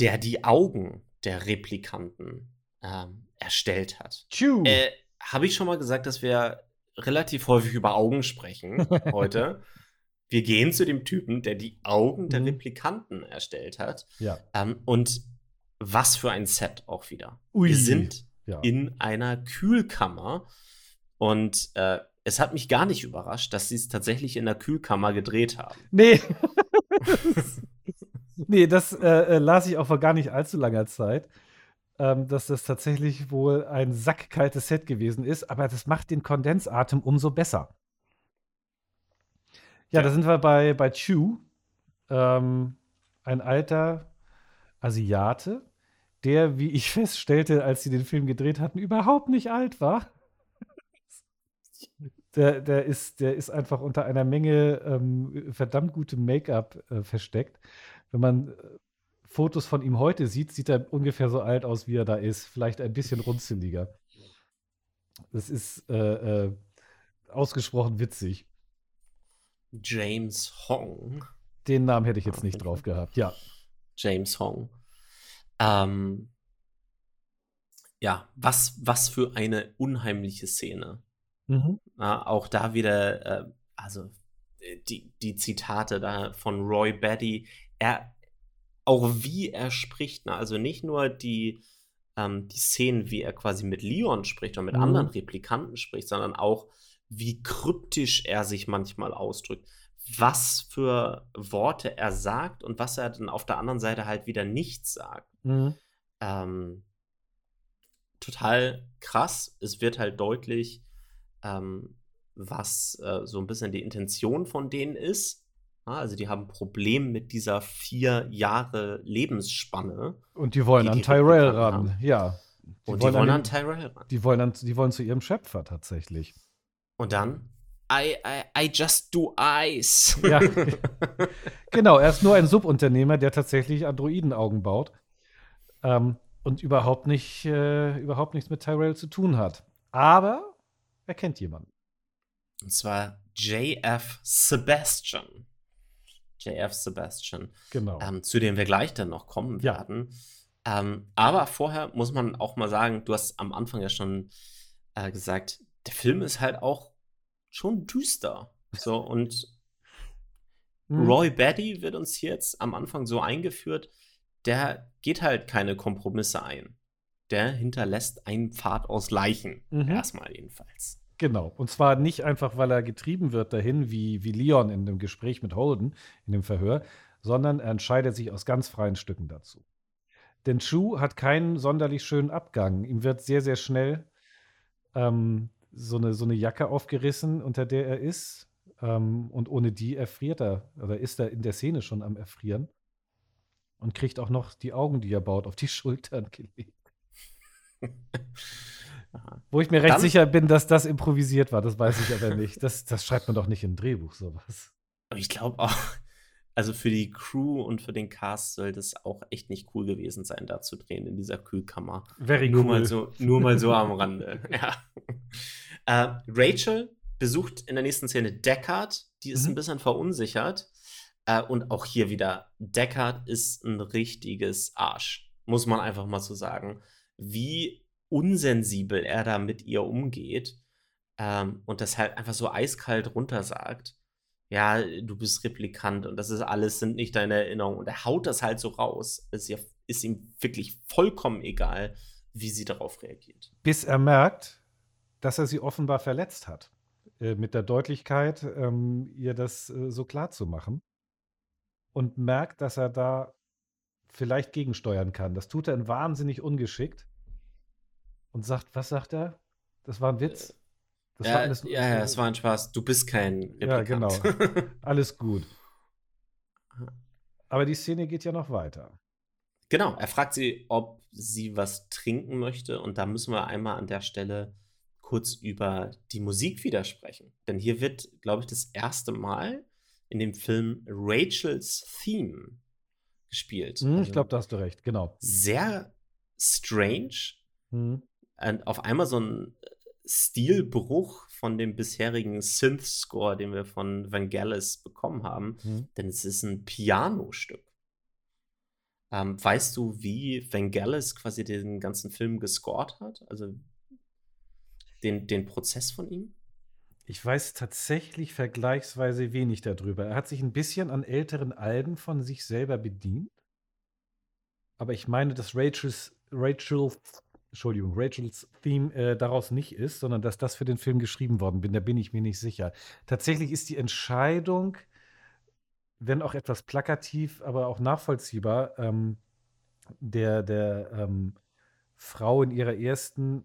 der die Augen der Replikanten ähm, erstellt hat. Äh, Habe ich schon mal gesagt, dass wir relativ häufig über Augen sprechen *laughs* heute. Wir gehen zu dem Typen, der die Augen der mhm. Replikanten erstellt hat. Ja. Ähm, und was für ein Set auch wieder. Ui. Wir sind ja. in einer Kühlkammer und äh, es hat mich gar nicht überrascht, dass sie es tatsächlich in der Kühlkammer gedreht haben. Nee. *laughs* *laughs* nee, das äh, äh, las ich auch vor gar nicht allzu langer Zeit, ähm, dass das tatsächlich wohl ein sackkaltes Set gewesen ist, aber das macht den Kondensatem umso besser. Ja, ja. da sind wir bei, bei Chu, ähm, ein alter Asiate, der, wie ich *laughs* feststellte, als sie den Film gedreht hatten, überhaupt nicht alt war. Der, der, ist, der ist einfach unter einer Menge ähm, verdammt gutem Make-up äh, versteckt wenn man äh, Fotos von ihm heute sieht, sieht er ungefähr so alt aus, wie er da ist. Vielleicht ein bisschen runzeliger. Das ist äh, äh, ausgesprochen witzig. James Hong. Den Namen hätte ich jetzt nicht drauf gehabt, ja. James Hong. Ähm, ja, was, was für eine unheimliche Szene. Mhm. Ja, auch da wieder, äh, also äh, die, die Zitate da von Roy Batty, er, auch wie er spricht, ne? also nicht nur die, ähm, die Szenen, wie er quasi mit Leon spricht oder mit mhm. anderen Replikanten spricht, sondern auch, wie kryptisch er sich manchmal ausdrückt, was für Worte er sagt und was er dann auf der anderen Seite halt wieder nicht sagt. Mhm. Ähm, total krass. Es wird halt deutlich, ähm, was äh, so ein bisschen die Intention von denen ist. Also die haben ein Problem mit dieser vier Jahre Lebensspanne. Und die wollen die an Tyrell ran, haben. ja. Die und wollen die wollen an, an Tyrell ran. Die wollen, an, die wollen zu ihrem Schöpfer tatsächlich. Und dann I, I, I just do eyes. Ja. *laughs* genau, er ist nur ein Subunternehmer, der tatsächlich Androidenaugen baut. Ähm, und überhaupt nicht, äh, überhaupt nichts mit Tyrell zu tun hat. Aber er kennt jemanden. Und zwar JF Sebastian. JF Sebastian. Genau. Ähm, zu dem wir gleich dann noch kommen ja. werden. Ähm, aber vorher muss man auch mal sagen, du hast am Anfang ja schon äh, gesagt, der Film ist halt auch schon düster. So, und mhm. Roy Batty wird uns jetzt am Anfang so eingeführt, der geht halt keine Kompromisse ein. Der hinterlässt einen Pfad aus Leichen. Mhm. Erstmal jedenfalls. Genau. Und zwar nicht einfach, weil er getrieben wird dahin, wie, wie Leon in dem Gespräch mit Holden, in dem Verhör, sondern er entscheidet sich aus ganz freien Stücken dazu. Denn Chu hat keinen sonderlich schönen Abgang. Ihm wird sehr, sehr schnell ähm, so, eine, so eine Jacke aufgerissen, unter der er ist. Ähm, und ohne die erfriert er, oder ist er in der Szene schon am Erfrieren. Und kriegt auch noch die Augen, die er baut, auf die *laughs* Schultern gelegt. *laughs* Wo ich mir recht Dann, sicher bin, dass das improvisiert war, das weiß ich aber nicht. Das, das schreibt man doch nicht in ein Drehbuch, sowas. Ich glaube auch, also für die Crew und für den Cast soll das auch echt nicht cool gewesen sein, da zu drehen in dieser Kühlkammer. Very nur cool. Mal so, nur mal so am Rande. *laughs* ja. Äh, Rachel besucht in der nächsten Szene Deckard, die ist mhm. ein bisschen verunsichert. Äh, und auch hier wieder, Deckard ist ein richtiges Arsch, muss man einfach mal so sagen. Wie unsensibel er da mit ihr umgeht ähm, und das halt einfach so eiskalt runtersagt. Ja, du bist Replikant und das ist alles, sind nicht deine Erinnerungen. Und er haut das halt so raus. Es ist, ist ihm wirklich vollkommen egal, wie sie darauf reagiert. Bis er merkt, dass er sie offenbar verletzt hat. Äh, mit der Deutlichkeit, ähm, ihr das äh, so klar zu machen. Und merkt, dass er da vielleicht gegensteuern kann. Das tut er wahnsinnig ungeschickt und sagt, was sagt er? Das war ein Witz. Das ja, war alles, ja, ja, es war ein Spaß. Du bist kein Ja, Replikant. genau. *laughs* Alles gut. Aber die Szene geht ja noch weiter. Genau, er fragt sie, ob sie was trinken möchte. Und da müssen wir einmal an der Stelle kurz über die Musik wieder sprechen. Denn hier wird, glaube ich, das erste Mal in dem Film Rachels Theme gespielt. Hm, ich Also glaube, da hast du recht, genau. sehr strange. Hm. Und auf einmal so ein Stilbruch von dem bisherigen Synth-Score, den wir von Vangelis bekommen haben. Hm. Denn es ist ein Pianostück. Ähm, weißt du, wie Vangelis quasi den ganzen Film gescored hat? Also den, den Prozess von ihm? Ich weiß tatsächlich vergleichsweise wenig darüber. Er hat sich ein bisschen an älteren Alben von sich selber bedient. Aber ich meine, dass Rachels, Rachel, Entschuldigung, Rachels Theme äh, daraus nicht ist, sondern dass das für den Film geschrieben worden bin. Da bin ich mir nicht sicher. Tatsächlich ist die Entscheidung, wenn auch etwas plakativ, aber auch nachvollziehbar, ähm, der, der ähm, Frau in ihrer ersten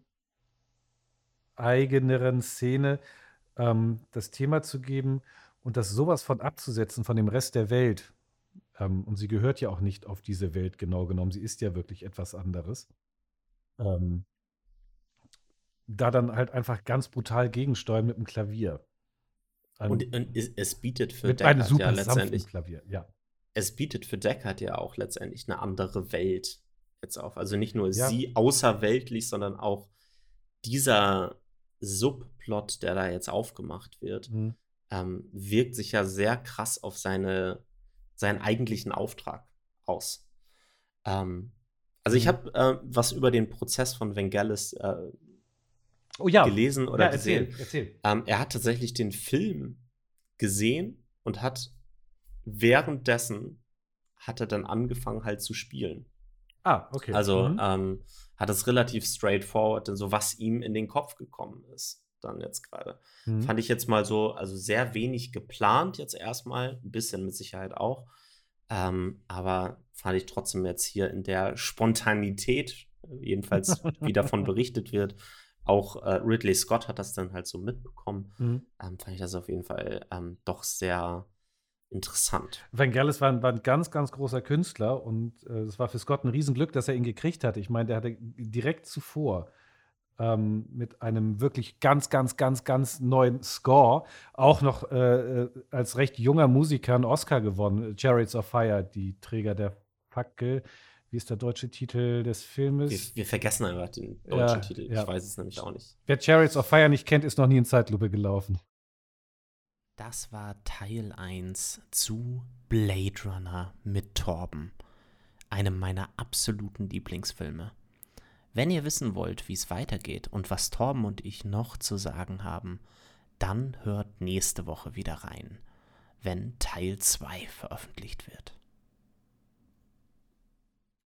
eigeneren Szene ähm, das Thema zu geben und das sowas von abzusetzen von dem Rest der Welt. Ähm, und sie gehört ja auch nicht auf diese Welt genau genommen. Sie ist ja wirklich etwas anderes. Ähm, da dann halt einfach ganz brutal gegensteuern mit dem Klavier. Ein- Und, und es, es bietet für mit einem Deckard super ja letztendlich, Klavier, ja. es bietet für Deckard ja auch letztendlich eine andere Welt jetzt auf. Also nicht nur Ja. sie außerweltlich, sondern auch dieser Subplot, der da jetzt aufgemacht wird, Mhm. ähm, wirkt sich ja sehr krass auf seine, seinen eigentlichen Auftrag aus. Ähm, also ich Mhm. habe äh, was über den Prozess von Vangelis äh, Oh ja, gelesen oder ja, erzähl, gesehen. erzähl. Ähm, er hat tatsächlich den Film gesehen und hat währenddessen hat er dann angefangen halt zu spielen. Ah, okay. Also Mhm. ähm, hat es relativ straightforward, so was ihm in den Kopf gekommen ist, dann jetzt gerade. Mhm. Fand ich jetzt mal so, also sehr wenig geplant jetzt erstmal, ein bisschen mit Sicherheit auch. Ähm, aber fand ich trotzdem jetzt hier in der Spontanität, äh, jedenfalls *laughs* wie davon berichtet wird, auch äh, Ridley Scott hat das dann halt so mitbekommen. Mhm. Ähm, fand ich das auf jeden Fall ähm, doch sehr interessant. Vangelis war, ein- war ein ganz, ganz großer Künstler und äh, es war für Scott ein Riesenglück, dass er ihn gekriegt hat. Ich meine, der hatte direkt zuvor ähm, mit einem wirklich ganz, ganz, ganz, ganz neuen Score auch noch äh, äh, als recht junger Musiker einen Oscar gewonnen. Chariots of Fire, die Träger der Fackel. Wie ist der deutsche Titel des Filmes? Wir, wir vergessen einfach den deutschen Ja, Titel. ja. Ich weiß es nämlich auch nicht. Wer Chariots of Fire nicht kennt, ist noch nie in Zeitlupe gelaufen. Das war Teil 1 zu Blade Runner mit Torben, einem meiner absoluten Lieblingsfilme. Wenn ihr wissen wollt, wie es weitergeht und was Torben und ich noch zu sagen haben, dann hört nächste Woche wieder rein, wenn Teil 2 veröffentlicht wird.